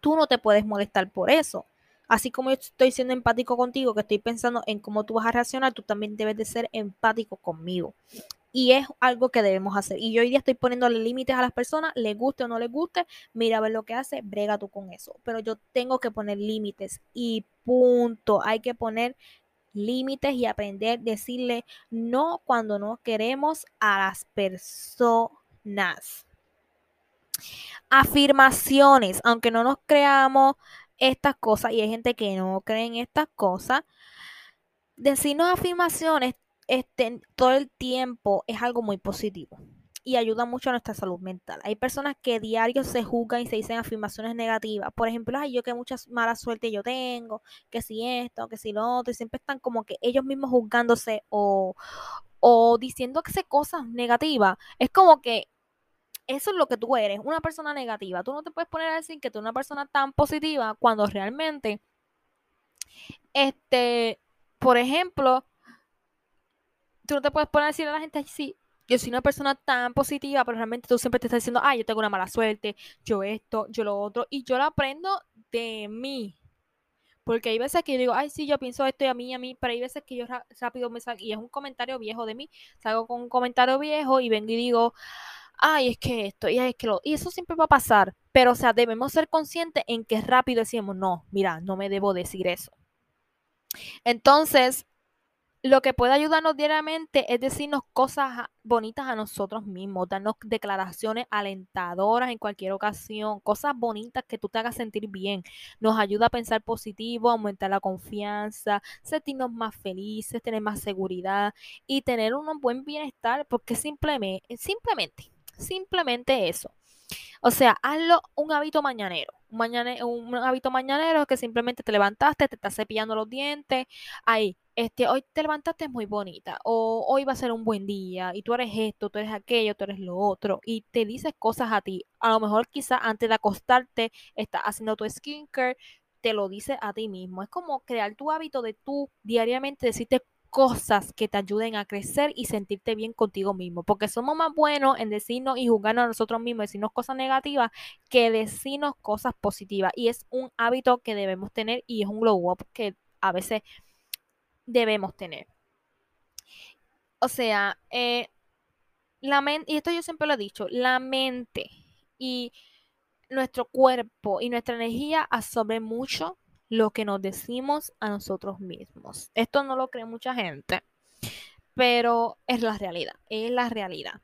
tú no te puedes molestar por eso. Así como yo estoy siendo empático contigo, que estoy pensando en cómo tú vas a reaccionar, tú también debes de ser empático conmigo. Y es algo que debemos hacer. Y yo hoy día estoy poniéndole límites a las personas, le guste o no les guste, mira a ver lo que hace, brega tú con eso. Pero yo tengo que poner límites y punto. Hay que poner límites y aprender a decirle no cuando no queremos a las personas afirmaciones, aunque no nos creamos estas cosas, y hay gente que no cree en estas cosas, decirnos afirmaciones este, todo el tiempo es algo muy positivo y ayuda mucho a nuestra salud mental. Hay personas que diario se juzgan y se dicen afirmaciones negativas. Por ejemplo, ay, yo que mucha mala suerte yo tengo, que si esto, que si lo otro, y siempre están como que ellos mismos juzgándose o, o diciendo que se cosas negativas. Es como que eso es lo que tú eres, una persona negativa. Tú no te puedes poner a decir que tú eres una persona tan positiva cuando realmente, este, por ejemplo, tú no te puedes poner a decir a la gente, sí, yo soy una persona tan positiva, pero realmente tú siempre te estás diciendo, ay, yo tengo una mala suerte, yo esto, yo lo otro, y yo lo aprendo de mí. Porque hay veces que yo digo, ay, sí, yo pienso esto y a mí, a mí, pero hay veces que yo rápido me salgo, y es un comentario viejo de mí, salgo con un comentario viejo y vengo y digo, ay, es que esto, y es que lo, y eso siempre va a pasar, pero o sea, debemos ser conscientes en que rápido decimos, no, mira, no me debo decir eso. Entonces, lo que puede ayudarnos diariamente es decirnos cosas bonitas a nosotros mismos, darnos declaraciones alentadoras en cualquier ocasión, cosas bonitas que tú te hagas sentir bien. Nos ayuda a pensar positivo, aumentar la confianza, sentirnos más felices, tener más seguridad y tener un buen bienestar, porque simplemente, simplemente Simplemente eso. O sea, hazlo un hábito mañanero. Un, hábito mañanero que simplemente te levantaste, te estás cepillando los dientes. Ahí, este, hoy te levantaste muy bonita. O hoy va a ser un buen día. Y tú eres esto, tú eres aquello, tú eres lo otro. Y te dices cosas a ti. A lo mejor quizás antes de acostarte estás haciendo tu skincare. Te lo dices a ti mismo. Es como crear tu hábito de tú diariamente decirte cosas que te ayuden a crecer y sentirte bien contigo mismo, porque somos más buenos en decirnos y juzgarnos a nosotros mismos, decirnos cosas negativas que decirnos cosas positivas. Y es un hábito que debemos tener y es un glow up que a veces debemos tener. O sea, eh, la mente, y esto yo siempre lo he dicho, la mente y nuestro cuerpo y nuestra energía absorben mucho lo que nos decimos a nosotros mismos. Esto no lo cree mucha gente, pero es la realidad, es la realidad.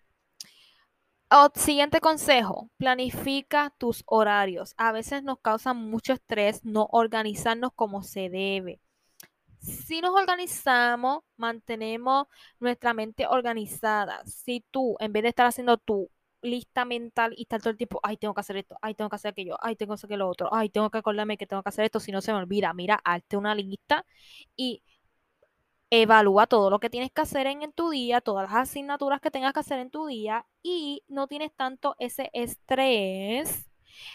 siguiente consejo, planifica tus horarios. A veces nos causa mucho estrés no organizarnos como se debe. Si nos organizamos, mantenemos nuestra mente organizada. Si tú, en vez de estar haciendo tu lista mental y estar todo el tiempo, ay, tengo que hacer esto, ay, tengo que hacer aquello, ay, tengo que hacer lo otro, ay, tengo que acordarme que tengo que hacer esto, si no se me olvida, mira, hazte una lista y evalúa todo lo que tienes que hacer en, tu día, todas las asignaturas que tengas que hacer en tu día y no tienes tanto ese estrés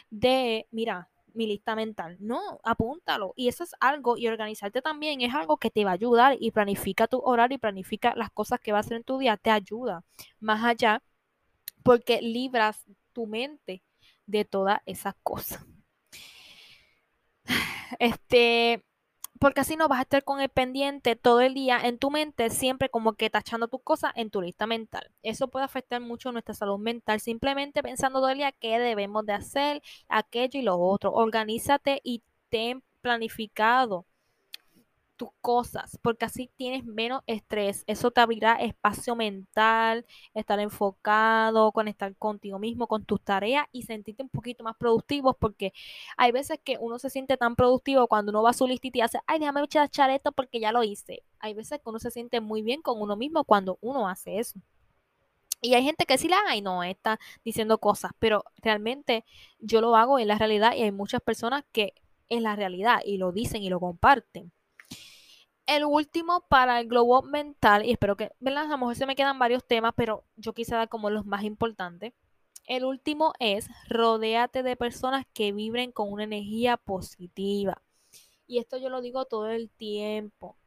de, mira, mi lista mental. No, apúntalo. Y eso es algo, y organizarte también es algo que te va a ayudar y planifica tu horario y planifica las cosas que vas a hacer en tu día, te ayuda más allá porque libras tu mente de todas esas cosas. [sighs] Este, porque así no vas a estar con el pendiente todo el día en tu mente, siempre como que tachando tus cosas en tu lista mental. Eso puede afectar mucho nuestra salud mental, simplemente pensando todo el día qué debemos de hacer, aquello y lo otro. Organízate y ten planificado tus cosas, porque así tienes menos estrés. Eso te abrirá espacio mental, estar enfocado, conectar contigo mismo, con tus tareas y sentirte un poquito más productivo, porque hay veces que uno se siente tan productivo cuando uno va a su lista y hace, ay, déjame echar esto porque ya lo hice. Hay veces que uno se siente muy bien con uno mismo cuando uno hace eso. Y hay gente que sí la haga y no está diciendo cosas, pero realmente yo lo hago en la realidad y hay muchas personas que es la realidad y lo dicen y lo comparten el último para el globo mental, y espero que, ¿verdad? A lo mejor se me quedan varios temas, pero yo quise dar como los más importantes. El último es rodéate de personas que vibren con una energía positiva. Y esto yo lo digo todo el tiempo.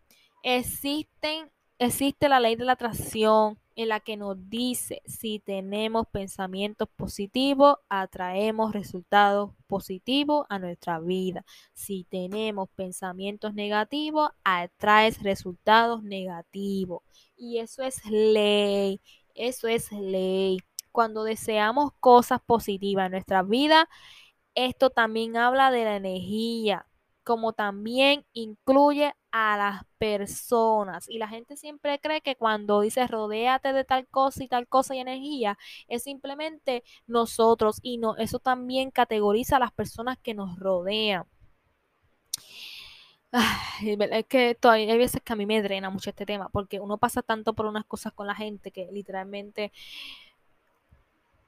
Existen, existe la ley de la atracción, en la que nos dice si tenemos pensamientos positivos, atraemos resultados positivos a nuestra vida. Si tenemos pensamientos negativos, atraes resultados negativos. Y eso es ley, eso es ley. Cuando deseamos cosas positivas en nuestra vida, esto también habla de la energía como también incluye a las personas. Y la gente siempre cree que cuando dice rodéate de tal cosa y tal cosa y energía, es simplemente nosotros y no, eso también categoriza a las personas que nos rodean. es que todavía hay veces que a mí me drena mucho este tema, porque uno pasa tanto por unas cosas con la gente que literalmente,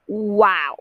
wow.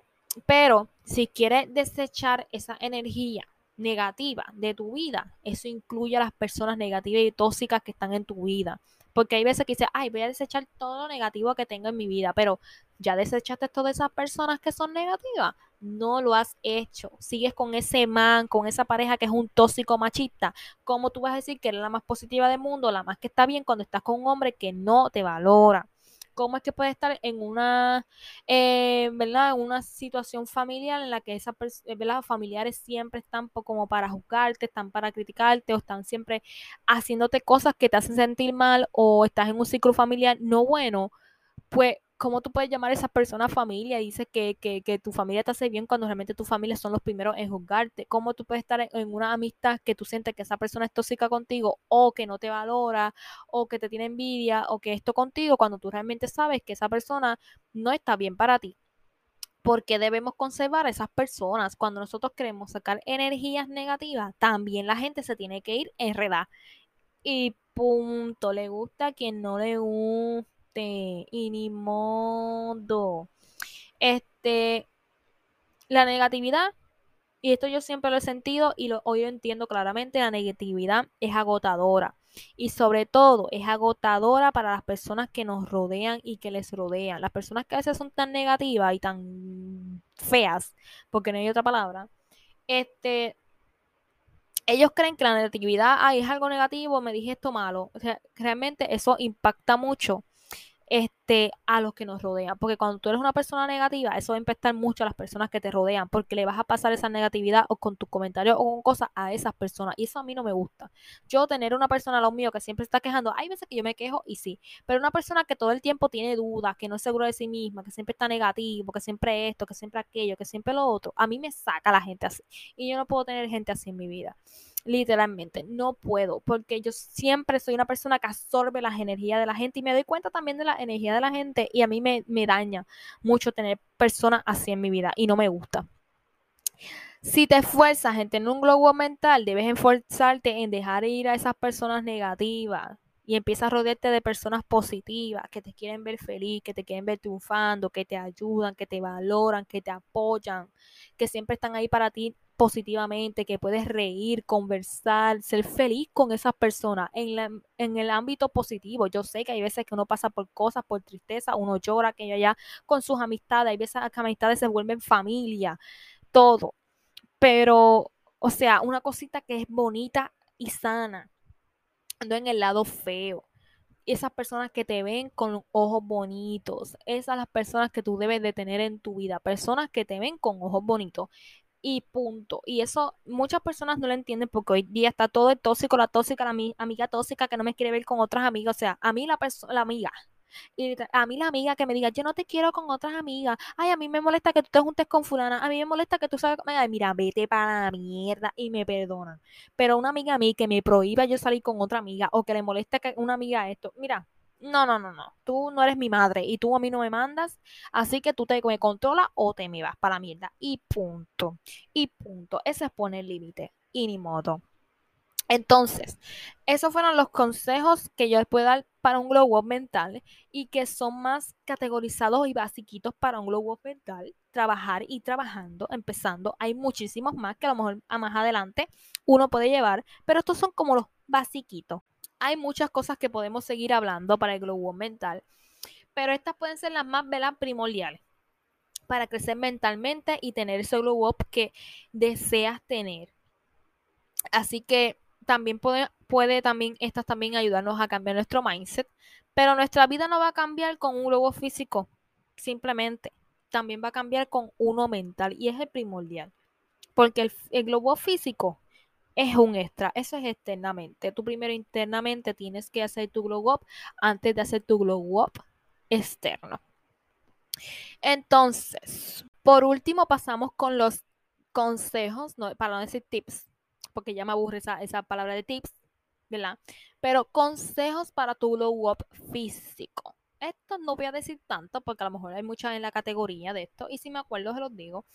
Pero si quieres desechar esa energía negativa de tu vida, eso incluye a las personas negativas y tóxicas que están en tu vida. Porque hay veces que dices, ay, voy a desechar todo lo negativo que tengo en mi vida, pero ya desechaste todas esas personas que son negativas. No lo has hecho. Sigues con ese man, con esa pareja que es un tóxico machista. ¿Cómo tú vas a decir que eres la más positiva del mundo, la más que está bien cuando estás con un hombre que no te valora? Cómo es que puede estar en una, eh, ¿verdad? una situación familiar en la que esas eh, familiares siempre están como para juzgarte, están para criticarte o están siempre haciéndote cosas que te hacen sentir mal o estás en un ciclo familiar no bueno, pues ¿cómo tú puedes llamar a esa persona familia dices que, que, tu familia te hace bien cuando realmente tu familia son los primeros en juzgarte? ¿Cómo tú puedes estar en, una amistad que tú sientes que esa persona es tóxica contigo o que no te valora o que te tiene envidia o que esto contigo cuando tú realmente sabes que esa persona no está bien para ti? porque debemos conservar a esas personas. Cuando nosotros queremos sacar energías negativas, también la gente se tiene que ir enredar. Y punto, le gusta a quien no le gusta y ni modo. Este, la negatividad, y esto yo siempre lo he sentido y lo, hoy yo entiendo claramente, la negatividad es agotadora. Y sobre todo es agotadora para las personas que nos rodean y que les rodean. Las personas que a veces son tan negativas y tan feas, porque no hay otra palabra, este, ellos creen que la negatividad es algo negativo, me dije esto malo. O sea, realmente eso impacta mucho este, a los que nos rodean. Porque cuando tú eres una persona negativa, eso va a impactar mucho a las personas que te rodean, porque le vas a pasar esa negatividad o con tus comentarios o con cosas a esas personas. Y eso a mí no me gusta. Yo tener una persona a lo mío que siempre está quejando, hay veces que yo me quejo y sí, pero una persona que todo el tiempo tiene dudas, que no es segura de sí misma, que siempre está negativo, que siempre esto, que siempre aquello, que siempre lo otro, a mí me saca la gente así. Y yo no puedo tener gente así en mi vida. Literalmente, no puedo, porque yo siempre soy una persona que absorbe las energías de la gente y me doy cuenta también de la energía de la gente y a mí me, me daña mucho tener personas así en mi vida y no me gusta. Si te esfuerzas en tener un globo mental, debes esforzarte en dejar ir a esas personas negativas y empiezas a rodearte de personas positivas que te quieren ver feliz, que te quieren ver triunfando, que te ayudan, que te valoran, que te apoyan, que siempre están ahí para ti positivamente, que puedes reír, conversar, ser feliz con esas personas en, en el ámbito positivo. Yo sé que hay veces que uno pasa por cosas, por tristeza, uno llora, que allá con sus amistades, hay veces que amistades se vuelven familia, todo. Pero, o sea, una cosita que es bonita y sana en el lado feo. Esas personas que te ven con ojos bonitos, esas las personas que tú debes de tener en tu vida, personas que te ven con ojos bonitos y punto. Y eso muchas personas no lo entienden porque hoy día está todo el tóxico, la tóxica, la amiga tóxica que no me quiere ver con otras amigas. O sea, a mí la, la amiga y a mí la amiga que me diga, yo no te quiero con otras amigas. Ay, a mí me molesta que tú te juntes con fulana. A mí me molesta que tú sabes, ay, mira, vete para la mierda y me perdonan. Pero una amiga a mí que me prohíba yo salir con otra amiga o que le moleste que una amiga esto, mira, no, no, no, no. Tú no eres mi madre y tú a mí no me mandas. Así que tú te me controlas o te me vas para la mierda. Y punto. Y punto. Ese es poner límite. Y ni modo. Entonces, esos fueron los consejos que yo les puedo dar para un glow up mental y que son más categorizados y basiquitos para un glow up mental. Trabajar y trabajando, empezando. Hay muchísimos más que a lo mejor a más adelante uno puede llevar, pero estos son como los basiquitos. Hay muchas cosas que podemos seguir hablando para el glow up mental, pero estas pueden ser las más velas primordiales para crecer mentalmente y tener ese glow up que deseas tener. Así que también puede, puede también, estas también ayudarnos a cambiar nuestro mindset, pero nuestra vida no va a cambiar con un globo físico, simplemente. También va a cambiar con uno mental y es el primordial. Porque el, globo físico es un extra, eso es externamente. Tú primero internamente tienes que hacer tu glow up antes de hacer tu glow up externo. Entonces, por último pasamos con los consejos, no, para no decir tips, porque ya me aburre esa, esa palabra de tips, ¿verdad? Pero consejos para tu glow up físico. Esto no voy a decir tanto porque a lo mejor hay muchas en la categoría de esto y si me acuerdo se los digo.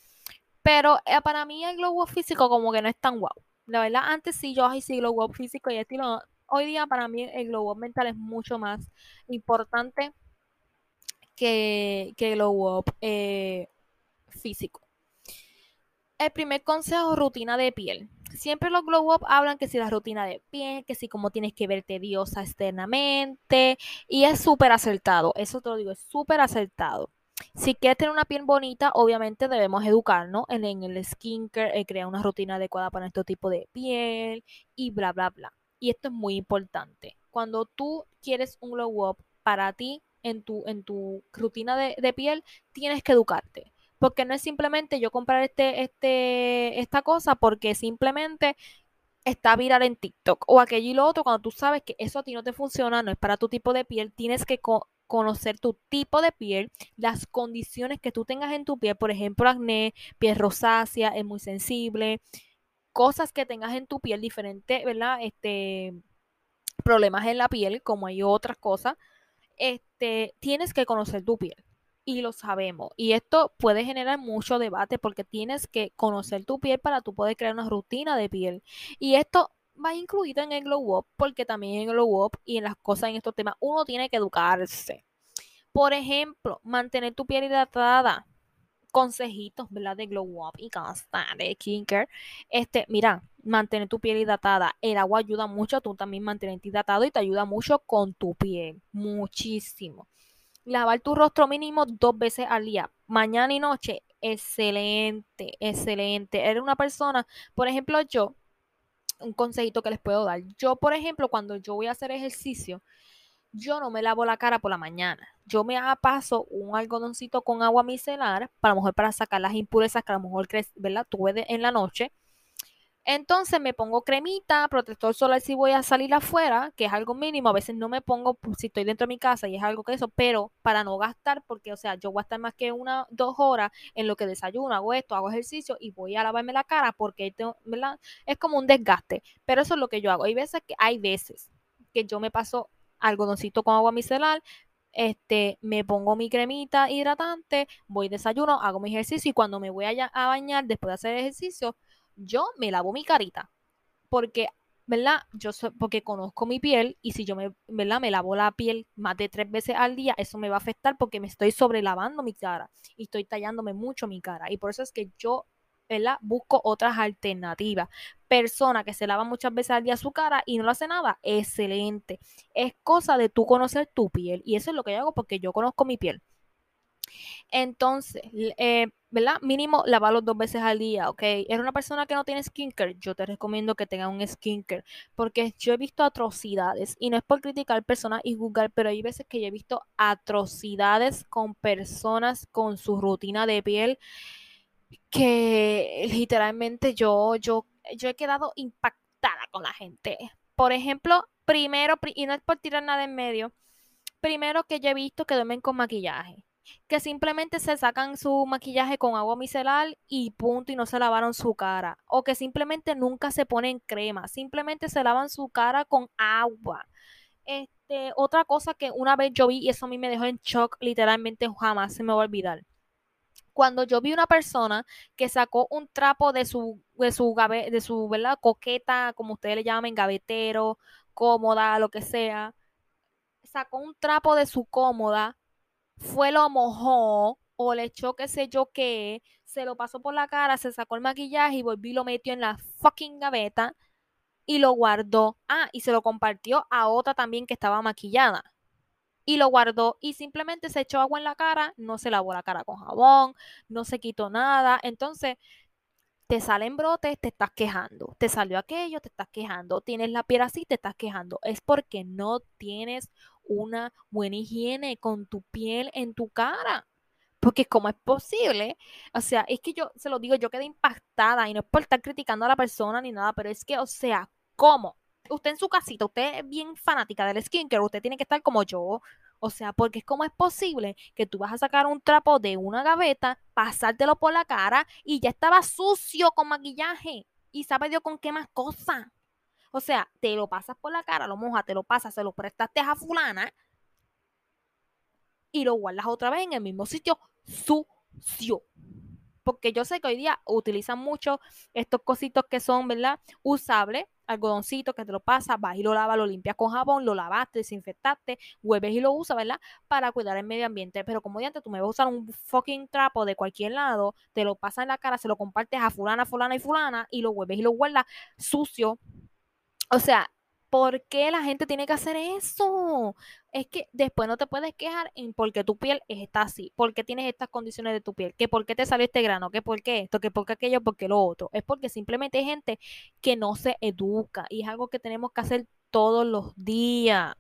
Pero eh, para mí el glow up físico como que no es tan guau. La verdad, antes sí yo sí glow up físico y estilo. Hoy día para mí el glow up mental es mucho más importante que, que glow up eh, físico. El primer consejo, rutina de piel siempre los glow up hablan que si la rutina de piel, que si como tienes que verte diosa externamente, y es súper acertado, eso te lo digo, es súper acertado. Si quieres tener una piel bonita, obviamente debemos educarnos en, el skincare, crear una rutina adecuada para este tipo de piel y bla, bla, bla. Y esto es muy importante. Cuando tú quieres un glow up para ti en tu, en tu rutina de, de piel, tienes que educarte porque no es simplemente yo comprar este, este, esta cosa porque simplemente está viral en TikTok o aquello y lo otro, cuando tú sabes que eso a ti no te funciona, no es para tu tipo de piel, tienes que conocer tu tipo de piel, las condiciones que tú tengas en tu piel, por ejemplo, acné, piel rosácea, es muy sensible, cosas que tengas en tu piel diferentes, ¿verdad? Este problemas en la piel, como hay otras cosas, este, tienes que conocer tu piel y lo sabemos. Y esto puede generar mucho debate porque tienes que conocer tu piel para tú poder crear una rutina de piel. Y esto va incluido en el glow up porque también en el glow up y en las cosas en estos temas uno tiene que educarse. Por ejemplo, mantener tu piel hidratada. Consejitos, ¿verdad? De glow up y casta de skincare. Este, mira, mantener tu piel hidratada. El agua ayuda mucho tú también mantenerte hidratado y te ayuda mucho con tu piel. Muchísimo lavar tu rostro mínimo dos veces al día, mañana y noche, excelente, excelente. Eres una persona, por ejemplo, yo, un consejito que les puedo dar. Yo, por ejemplo, cuando yo voy a hacer ejercicio, yo no me lavo la cara por la mañana. Yo me paso un algodoncito con agua micelar, para lo mejor para sacar las impurezas que a lo mejor, ¿verdad? Tuve en la noche. Entonces me pongo cremita, protector solar si voy a salir afuera, que es algo mínimo. A veces no me pongo pues, si estoy dentro de mi casa y es algo que eso, pero para no gastar, porque, o sea, yo voy a estar más que una, dos horas en lo que desayuno, hago esto, hago ejercicio y voy a lavarme la cara porque. Es como un desgaste. Pero eso es lo que yo hago. Hay veces que, hay veces que yo me paso algodoncito con agua micelar, este, me pongo mi cremita hidratante, voy desayuno, hago mi ejercicio y cuando me voy a, a bañar después de hacer ejercicio, yo me lavo mi carita. Porque, ¿verdad? Yo soy, porque conozco mi piel y si yo me, ¿verdad? me lavo la piel más de tres veces al día, eso me va a afectar porque me estoy sobrelavando mi cara y estoy tallándome mucho mi cara. Y por eso es que yo ¿verdad? Busco otras alternativas. Persona que se lava muchas veces al día su cara y no lo hace nada, excelente. Es cosa de tú conocer tu piel y eso es lo que yo hago porque yo conozco mi piel. Entonces, eh, ¿verdad? Mínimo lavarlo dos veces al día, ¿ok? Eres una persona que no tiene skincare, yo te recomiendo que tenga un skincare, porque yo he visto atrocidades, y no es por criticar personas y juzgar, pero hay veces que yo he visto atrocidades con personas con su rutina de piel que literalmente yo, yo, yo he quedado impactada con la gente. Por ejemplo, primero, y no es por tirar nada en medio, primero que yo he visto que duermen con maquillaje que simplemente se sacan su maquillaje con agua micelar y punto y no se lavaron su cara. O que simplemente nunca se ponen crema, simplemente se lavan su cara con agua. Este, otra cosa que una vez yo vi y eso a mí me dejó en shock, literalmente jamás se me va a olvidar cuando yo vi una persona que sacó un trapo de su, de su, de su ¿verdad? coqueta, como ustedes le llaman, gavetero, cómoda, lo que sea, sacó un trapo de su cómoda, fue lo mojó o le echó qué sé yo qué, se lo pasó por la cara, se sacó el maquillaje y volvió y lo metió en la fucking gaveta y lo guardó. Ah, y se lo compartió a otra también que estaba maquillada y lo guardó y simplemente se echó agua en la cara, no se lavó la cara con jabón, no se quitó nada. Entonces, te salen brotes, te estás quejando. Te salió aquello, te estás quejando. Tienes la piel así, te estás quejando. Es porque no tienes una buena higiene con tu piel en tu cara. Porque cómo es posible, o sea, es que yo se lo digo, yo quedé impactada y no es por estar criticando a la persona ni nada, pero es que, o sea, ¿cómo? usted en su casita, usted es bien fanática del skincare, usted tiene que estar como yo. O sea, porque es como es posible que tú vas a sacar un trapo de una gaveta, pasártelo por la cara y ya estaba sucio con maquillaje. Y sabe Dios con qué más cosa. O sea, te lo pasas por la cara, lo mojas, te lo pasas, se lo prestaste a fulana y lo guardas otra vez en el mismo sitio sucio porque yo sé que hoy día utilizan mucho estos cositos que son, ¿verdad? Usables, algodoncito que te lo pasas, vas y lo lavas, lo limpias con jabón, lo lavaste, desinfectaste, vuelves y lo usas, ¿verdad? Para cuidar el medio ambiente. Pero como antes tú me vas a usar un fucking trapo de cualquier lado, te lo pasas en la cara, se lo compartes a fulana, fulana y fulana y lo vuelves y lo guardas sucio. O sea, ¿Por qué la gente tiene que hacer eso? Es que después no te puedes quejar en por qué tu piel está así, por qué tienes estas condiciones de tu piel, que por qué te salió este grano, que por qué esto, que por qué aquello, por qué lo otro. Es porque simplemente hay gente que no se educa y es algo que tenemos que hacer todos los días.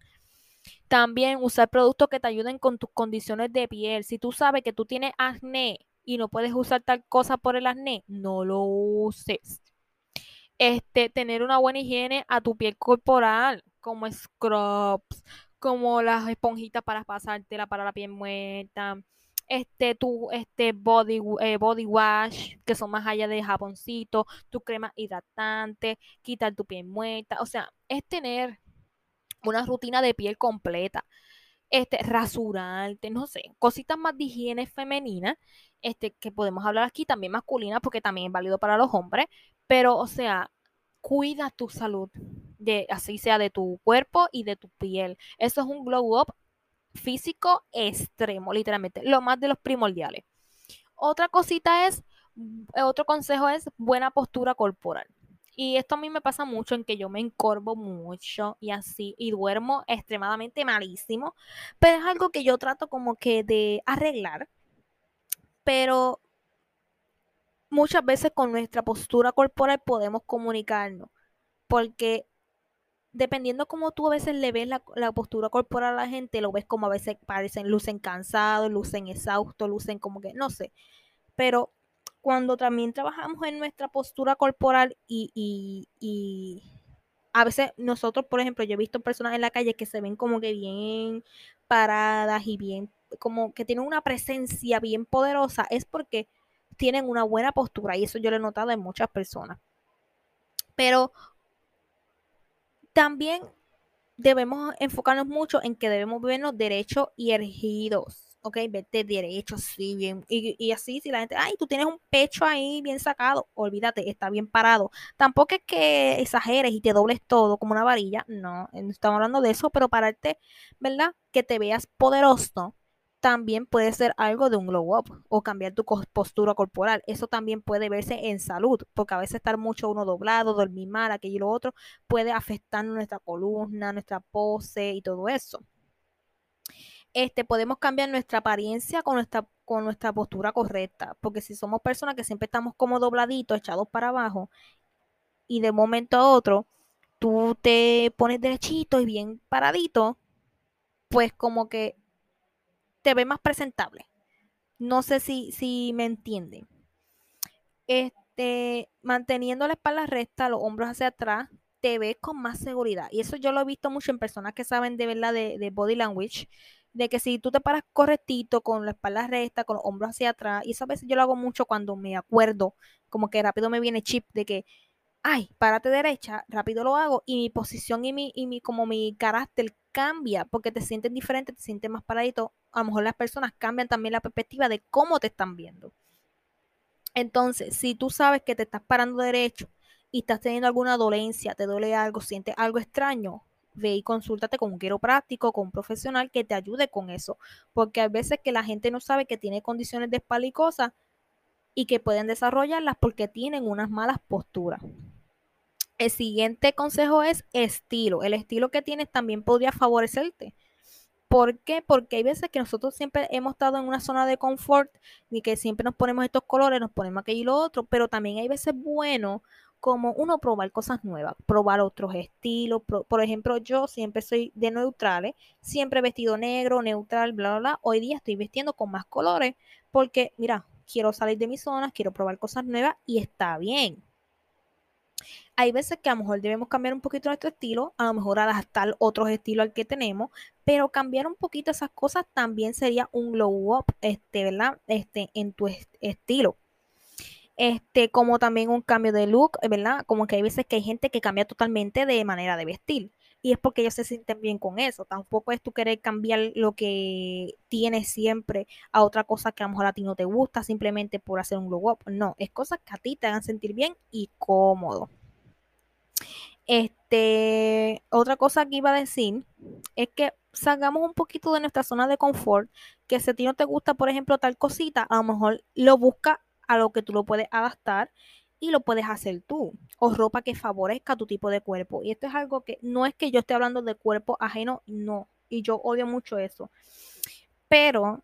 También usar productos que te ayuden con tus condiciones de piel. Si tú sabes que tú tienes acné y no puedes usar tal cosa por el acné, no lo uses este, tener una buena higiene a tu piel corporal, como scrubs, como las esponjitas para pasártela para la piel muerta, este, tu este body, eh, body wash, que son más allá de jaboncito, tu crema hidratante, quitar tu piel muerta, o sea, es tener una rutina de piel completa. Este, rasurarte, no sé, cositas más de higiene femenina, este, que podemos hablar aquí, también masculina, porque también es válido para los hombres, pero, o sea, cuida tu salud, de, así sea de tu cuerpo y de tu piel. Eso es un glow up físico extremo, literalmente, lo más de los primordiales. Otra cosita es, eh, otro consejo es buena postura corporal. Y esto a mí me pasa mucho en que yo me encorvo mucho y así, y duermo extremadamente malísimo, pero es algo que yo trato como que de arreglar. Pero muchas veces con nuestra postura corporal podemos comunicarnos, porque dependiendo cómo tú a veces le ves la, postura corporal a la gente, lo ves como a veces parecen, lucen cansados, lucen exhaustos, lucen como que, no sé, pero cuando también trabajamos en nuestra postura corporal y, y, y a veces nosotros, por ejemplo, yo he visto personas en la calle que se ven como que bien paradas y bien, como que tienen una presencia bien poderosa, es porque tienen una buena postura y eso yo lo he notado en muchas personas. Pero también debemos enfocarnos mucho en que debemos vernos derechos y ergidos ok, vete derecho, así bien, y, así, si la gente, ay, tú tienes un pecho ahí bien sacado, olvídate, está bien parado. Tampoco es que exageres y te dobles todo como una varilla, no, no estamos hablando de eso, pero pararte, ¿verdad? Que te veas poderoso, también puede ser algo de un glow up o cambiar tu postura corporal. Eso también puede verse en salud, porque a veces estar mucho uno doblado, dormir mal, aquello y lo otro, puede afectar nuestra columna, nuestra pose y todo eso este, podemos cambiar nuestra apariencia con nuestra, con nuestra postura correcta. Porque si somos personas que siempre estamos como dobladitos, echados para abajo, y de momento a otro tú te pones derechito y bien paradito, pues como que te ve más presentable. No sé si, si me entienden. Este, manteniendo la espalda recta, los hombros hacia atrás, te ves con más seguridad. Y eso yo lo he visto mucho en personas que saben de verdad de, de body language de que si tú te paras correctito, con la espalda recta, con los hombros hacia atrás, y eso a veces yo lo hago mucho cuando me acuerdo, como que rápido me viene chip de que, ay, párate derecha, rápido lo hago, y mi posición y mi, y mi, como mi carácter cambia, porque te sientes diferente, te sientes más paradito, a lo mejor las personas cambian también la perspectiva de cómo te están viendo. Entonces, si tú sabes que te estás parando derecho y estás teniendo alguna dolencia, te duele algo, sientes algo extraño, ve y consúltate con un quiropráctico, con un profesional que te ayude con eso, porque hay veces que la gente no sabe que tiene condiciones de espalda y cosas y que pueden desarrollarlas porque tienen unas malas posturas. El siguiente consejo es estilo. El estilo que tienes también podría favorecerte. ¿Por qué? Porque hay veces que nosotros siempre hemos estado en una zona de confort y que siempre nos ponemos estos colores, nos ponemos aquello y lo otro, pero también hay veces bueno como uno probar cosas nuevas, probar otros estilos. por ejemplo, yo siempre soy de neutrales, siempre vestido negro, neutral, bla, bla, bla. Hoy día estoy vistiendo con más colores porque, mira, quiero salir de mis zonas, quiero probar cosas nuevas y está bien. Hay veces que a lo mejor debemos cambiar un poquito nuestro estilo, a lo mejor adaptar otros estilos al que tenemos, pero cambiar un poquito esas cosas también sería un glow up, este, ¿verdad? Este, en tu estilo este, como también un cambio de look, ¿verdad? Como que hay veces que hay gente que cambia totalmente de manera de vestir. Y es porque ellos se sienten bien con eso. Tampoco es tú querer cambiar lo que tienes siempre a otra cosa que a lo mejor a ti no te gusta simplemente por hacer un glow. No, es cosas que a ti te hagan sentir bien y cómodo. Este, otra cosa que iba a decir es que salgamos un poquito de nuestra zona de confort, que si a ti no te gusta, por ejemplo, tal cosita, a lo mejor lo busca a lo que tú lo puedes adaptar y lo puedes hacer tú. O ropa que favorezca tu tipo de cuerpo. Y esto es algo que no es que yo esté hablando de cuerpo ajeno, no. Y yo odio mucho eso. Pero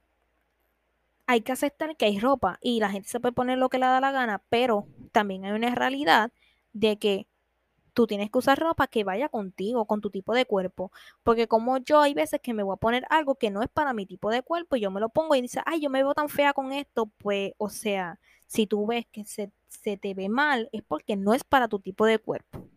hay que aceptar que hay ropa y la gente se puede poner lo que le da la gana, pero también hay una realidad de que tú tienes que usar ropa que vaya contigo, con tu tipo de cuerpo. Porque como yo hay veces que me voy a poner algo que no es para mi tipo de cuerpo y yo me lo pongo y dice, ay, yo me veo tan fea con esto, pues, o sea, si tú ves que se, te ve mal, es porque no es para tu tipo de cuerpo.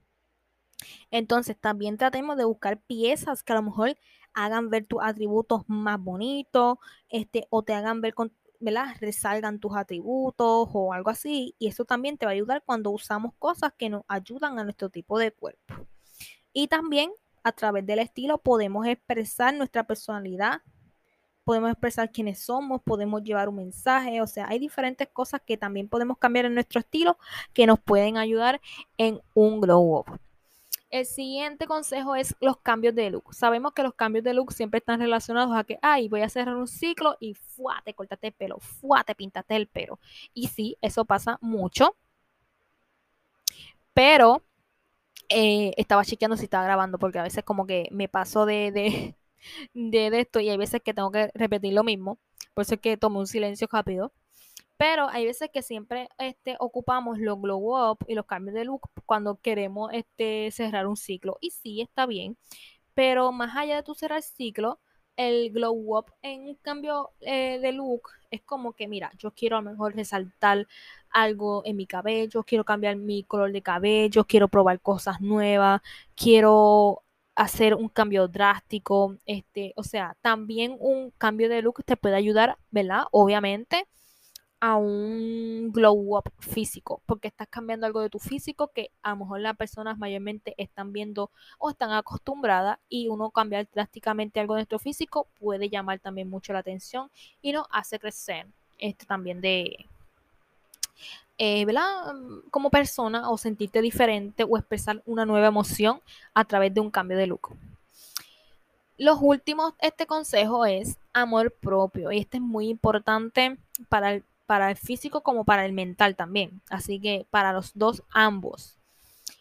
Entonces, también tratemos de buscar piezas que a lo mejor hagan ver tus atributos más bonitos, este, o te hagan ver ¿verdad? resalgan tus atributos o algo así. Y eso también te va a ayudar cuando usamos cosas que nos ayudan a nuestro tipo de cuerpo. Y también a través del estilo podemos expresar nuestra personalidad, podemos expresar quiénes somos, podemos llevar un mensaje, o sea, hay diferentes cosas que también podemos cambiar en nuestro estilo que nos pueden ayudar en un glow up. El siguiente consejo es los cambios de look. Sabemos que los cambios de look siempre están relacionados a que, ay, voy a cerrar un ciclo y fuá, te cortaste el pelo, fuá, te el pelo. Y sí, eso pasa mucho. Pero eh, estaba chequeando si estaba grabando porque a veces como que me paso de, esto y hay veces que tengo que repetir lo mismo. Por eso es que tomo un silencio rápido. Pero hay veces que siempre este, ocupamos los glow up y los cambios de look cuando queremos este, cerrar un ciclo. Y sí, está bien. Pero más allá de tu cerrar ciclo, el glow up en un cambio eh, de look es como que, mira, yo quiero a lo mejor resaltar algo en mi cabello, quiero cambiar mi color de cabello, quiero probar cosas nuevas, quiero hacer un cambio drástico, este, o sea, también un cambio de look te puede ayudar, ¿verdad? Obviamente a un glow up físico, porque estás cambiando algo de tu físico que a lo mejor las personas mayormente están viendo o están acostumbradas y uno cambiar drásticamente algo de nuestro físico puede llamar también mucho la atención y nos hace crecer esto también de, eh, ¿verdad? Como persona o sentirte diferente o expresar una nueva emoción a través de un cambio de look. Los últimos, este consejo es amor propio y este es muy importante para el para el físico como para el mental también. Así que para los dos, ambos.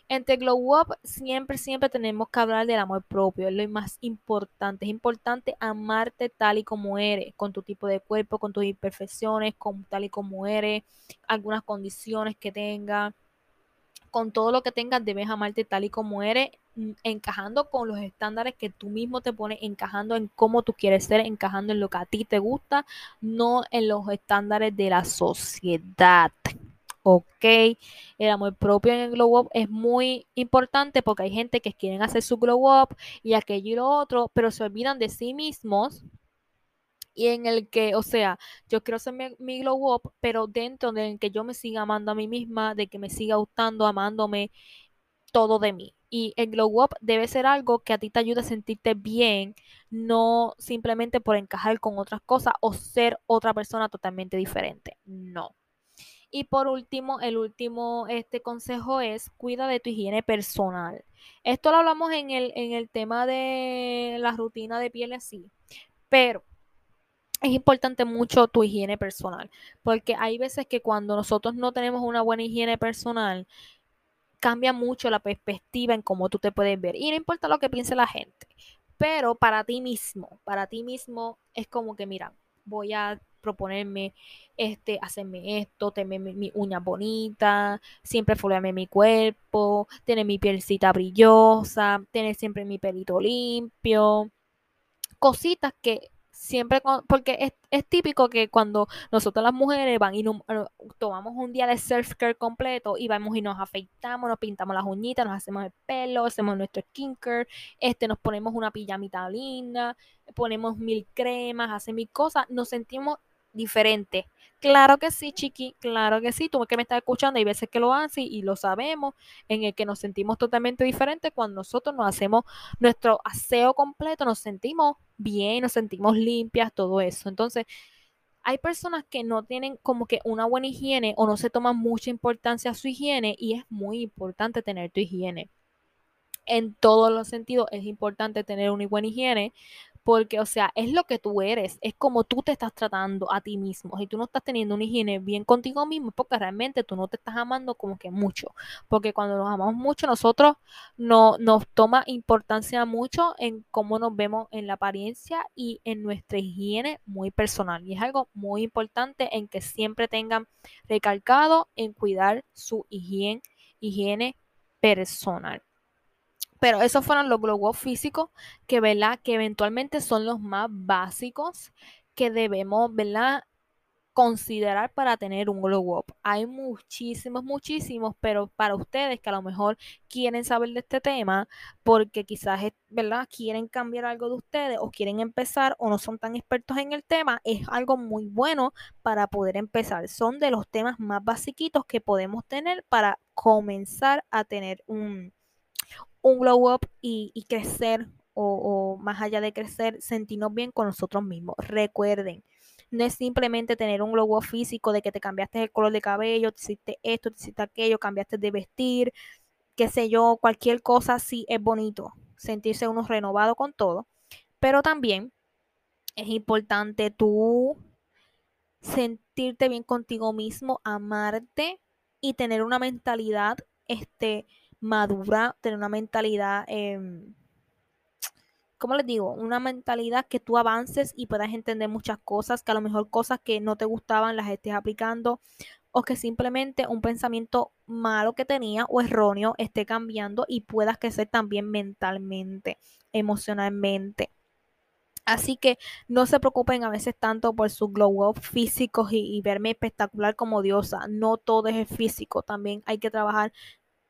Entre Glow Up siempre, siempre tenemos que hablar del amor propio, es lo más importante. Es importante amarte tal y como eres, con tu tipo de cuerpo, con tus imperfecciones, con tal y como eres, algunas condiciones que tengas con todo lo que tengas, debes amarte tal y como eres, mm, encajando con los estándares que tú mismo te pones, encajando en cómo tú quieres ser, encajando en lo que a ti te gusta, no en los estándares de la sociedad. Ok, el amor propio en el glow up es muy importante porque hay gente que quieren hacer su glow up y aquello y lo otro, pero se olvidan de sí mismos y en el que, o sea, yo quiero hacer mi, glow up, pero dentro de que yo me siga amando a mí misma, de que me siga gustando, amándome todo de mí. Y el glow up debe ser algo que a ti te ayude a sentirte bien, no simplemente por encajar con otras cosas o ser otra persona totalmente diferente. No. Y por último, el último este consejo es cuida de tu higiene personal. Esto lo hablamos en el, en el tema de la rutina de piel así. Pero es importante mucho tu higiene personal, porque hay veces que cuando nosotros no tenemos una buena higiene personal, cambia mucho la perspectiva en cómo tú te puedes ver. Y no importa lo que piense la gente, pero para ti mismo, para ti mismo es como que, mira, voy a proponerme este, hacerme esto, tener mi, uña bonita, siempre foliarme mi cuerpo, tener mi pielcita brillosa, tener siempre mi pelito limpio, cositas que siempre, porque es, típico que cuando nosotros las mujeres van y tomamos un día de self-care completo y vamos y nos afeitamos, nos pintamos las uñitas, nos hacemos el pelo, hacemos nuestro skincare, este, nos ponemos una pijamita linda, ponemos mil cremas, hacemos mil cosas, nos sentimos diferente. Claro que sí, chiqui, claro que sí. Tú que me estás escuchando, hay veces que lo haces y lo sabemos, en el que nos sentimos totalmente diferentes cuando nosotros nos hacemos nuestro aseo completo, nos sentimos bien, nos sentimos limpias, todo eso. Entonces, hay personas que no tienen como que una buena higiene o no se toman mucha importancia a su higiene y es muy importante tener tu higiene. En todos los sentidos es importante tener una buena higiene porque, o sea, es lo que tú eres, es como tú te estás tratando a ti mismo. Si tú no estás teniendo una higiene bien contigo mismo, es porque realmente tú no te estás amando como que mucho. Porque cuando nos amamos mucho, nosotros no, nos toma importancia mucho en cómo nos vemos en la apariencia y en nuestra higiene muy personal. Y es algo muy importante en que siempre tengan recalcado en cuidar su higiene, higiene personal. Pero esos fueron los glow up físicos que, ¿verdad? Que eventualmente son los más básicos que debemos, ¿verdad? considerar para tener un glow up. Hay muchísimos, muchísimos, pero para ustedes que a lo mejor quieren saber de este tema, porque quizás, ¿verdad? Quieren cambiar algo de ustedes o quieren empezar o no son tan expertos en el tema, es algo muy bueno para poder empezar. Son de los temas más basiquitos que podemos tener para comenzar a tener un, un glow up y, crecer o, más allá de crecer, sentirnos bien con nosotros mismos. Recuerden, no es simplemente tener un glow up físico de que te cambiaste el color de cabello, te hiciste esto, te hiciste aquello, cambiaste de vestir, qué sé yo, cualquier cosa sí es bonito, sentirse uno renovado con todo, pero también es importante tú sentirte bien contigo mismo, amarte y tener una mentalidad este madura, tener una mentalidad, eh, ¿cómo les digo? Una mentalidad que tú avances y puedas entender muchas cosas, que a lo mejor cosas que no te gustaban las estés aplicando o que simplemente un pensamiento malo que tenía o erróneo esté cambiando y puedas crecer también mentalmente, emocionalmente. Así que no se preocupen a veces tanto por su glow up físicos y, y, verme espectacular como diosa. No todo es físico, también hay que trabajar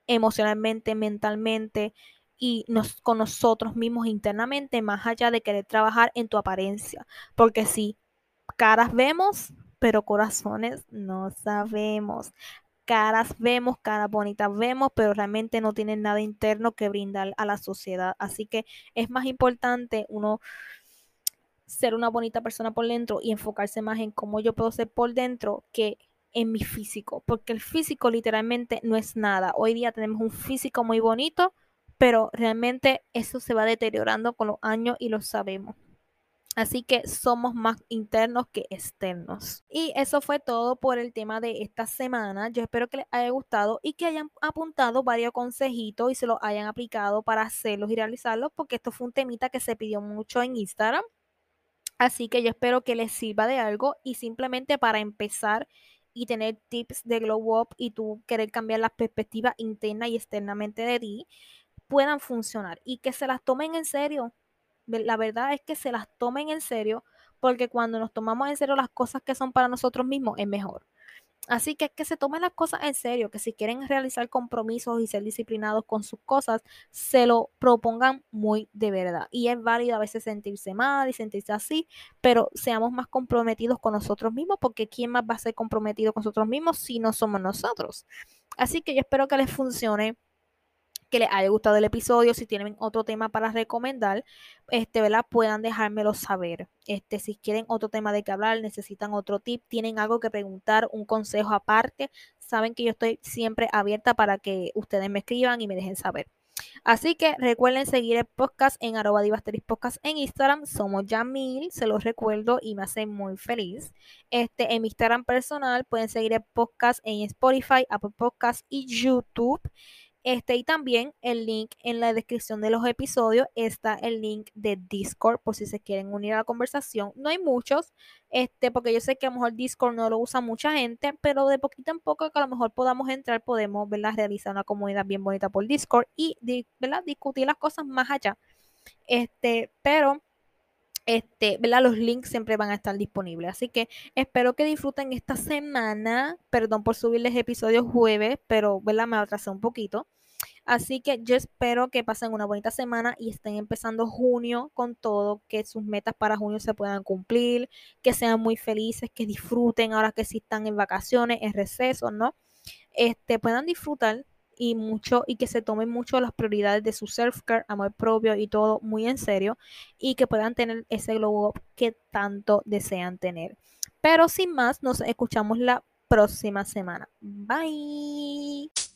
emocionalmente, mentalmente y nos, con nosotros mismos internamente, más allá de querer trabajar en tu apariencia. Porque si caras vemos, pero corazones no sabemos. Caras vemos, caras bonitas vemos, pero realmente no tienen nada interno que brindar a la sociedad. Así que es más importante uno ser una bonita persona por dentro y enfocarse más en cómo yo puedo ser por dentro que en mi físico, porque el físico literalmente no es nada. Hoy día tenemos un físico muy bonito, pero realmente eso se va deteriorando con los años y lo sabemos. Así que somos más internos que externos. Y eso fue todo por el tema de esta semana. Yo espero que les haya gustado y que hayan apuntado varios consejitos y se los hayan aplicado para hacerlos y realizarlos, porque esto fue un temita que se pidió mucho en Instagram. Así que yo espero que les sirva de algo y simplemente para empezar y tener tips de glow up y tú querer cambiar las perspectivas interna y externamente de ti, puedan funcionar y que se las tomen en serio. La verdad es que se las tomen en serio porque cuando nos tomamos en serio las cosas que son para nosotros mismos es mejor. Así que que se tomen las cosas en serio, que si quieren realizar compromisos y ser disciplinados con sus cosas, se lo propongan muy de verdad. Y es válido a veces sentirse mal y sentirse así, pero seamos más comprometidos con nosotros mismos, porque ¿quién más va a ser comprometido con nosotros mismos si no somos nosotros? Así que yo espero que les funcione que les haya gustado el episodio, si tienen otro tema para recomendar, este, ¿verdad? Puedan dejármelo saber. Este, si quieren otro tema de que hablar, necesitan otro tip, tienen algo que preguntar, un consejo aparte, saben que yo estoy siempre abierta para que ustedes me escriban y me dejen saber. Así que recuerden seguir el podcast en arroba podcast en Instagram. Somos ya mil, se los recuerdo y me hace muy feliz. Este, en mi Instagram personal pueden seguir el podcast en Spotify, Apple Podcast y YouTube. Este, y también el link en la descripción de los episodios está el link de Discord por si se quieren unir a la conversación. No hay muchos, este, porque yo sé que a lo mejor Discord no lo usa mucha gente, pero de poquito en poco que a lo mejor podamos entrar, podemos ¿verdad? realizar una comunidad bien bonita por Discord y discutir las cosas más allá. Este, pero este, ¿verdad? Los links siempre van a estar disponibles. Así que espero que disfruten esta semana. Perdón por subirles episodios jueves, pero ¿verdad? me atrasé un poquito. Así que yo espero que pasen una bonita semana y estén empezando junio con todo, que sus metas para junio se puedan cumplir, que sean muy felices, que disfruten ahora que sí están en vacaciones, en receso, ¿no? Este, puedan disfrutar y mucho y que se tomen mucho las prioridades de su self-care, amor propio y todo muy en serio y que puedan tener ese glow up que tanto desean tener. Pero sin más, nos escuchamos la próxima semana. Bye.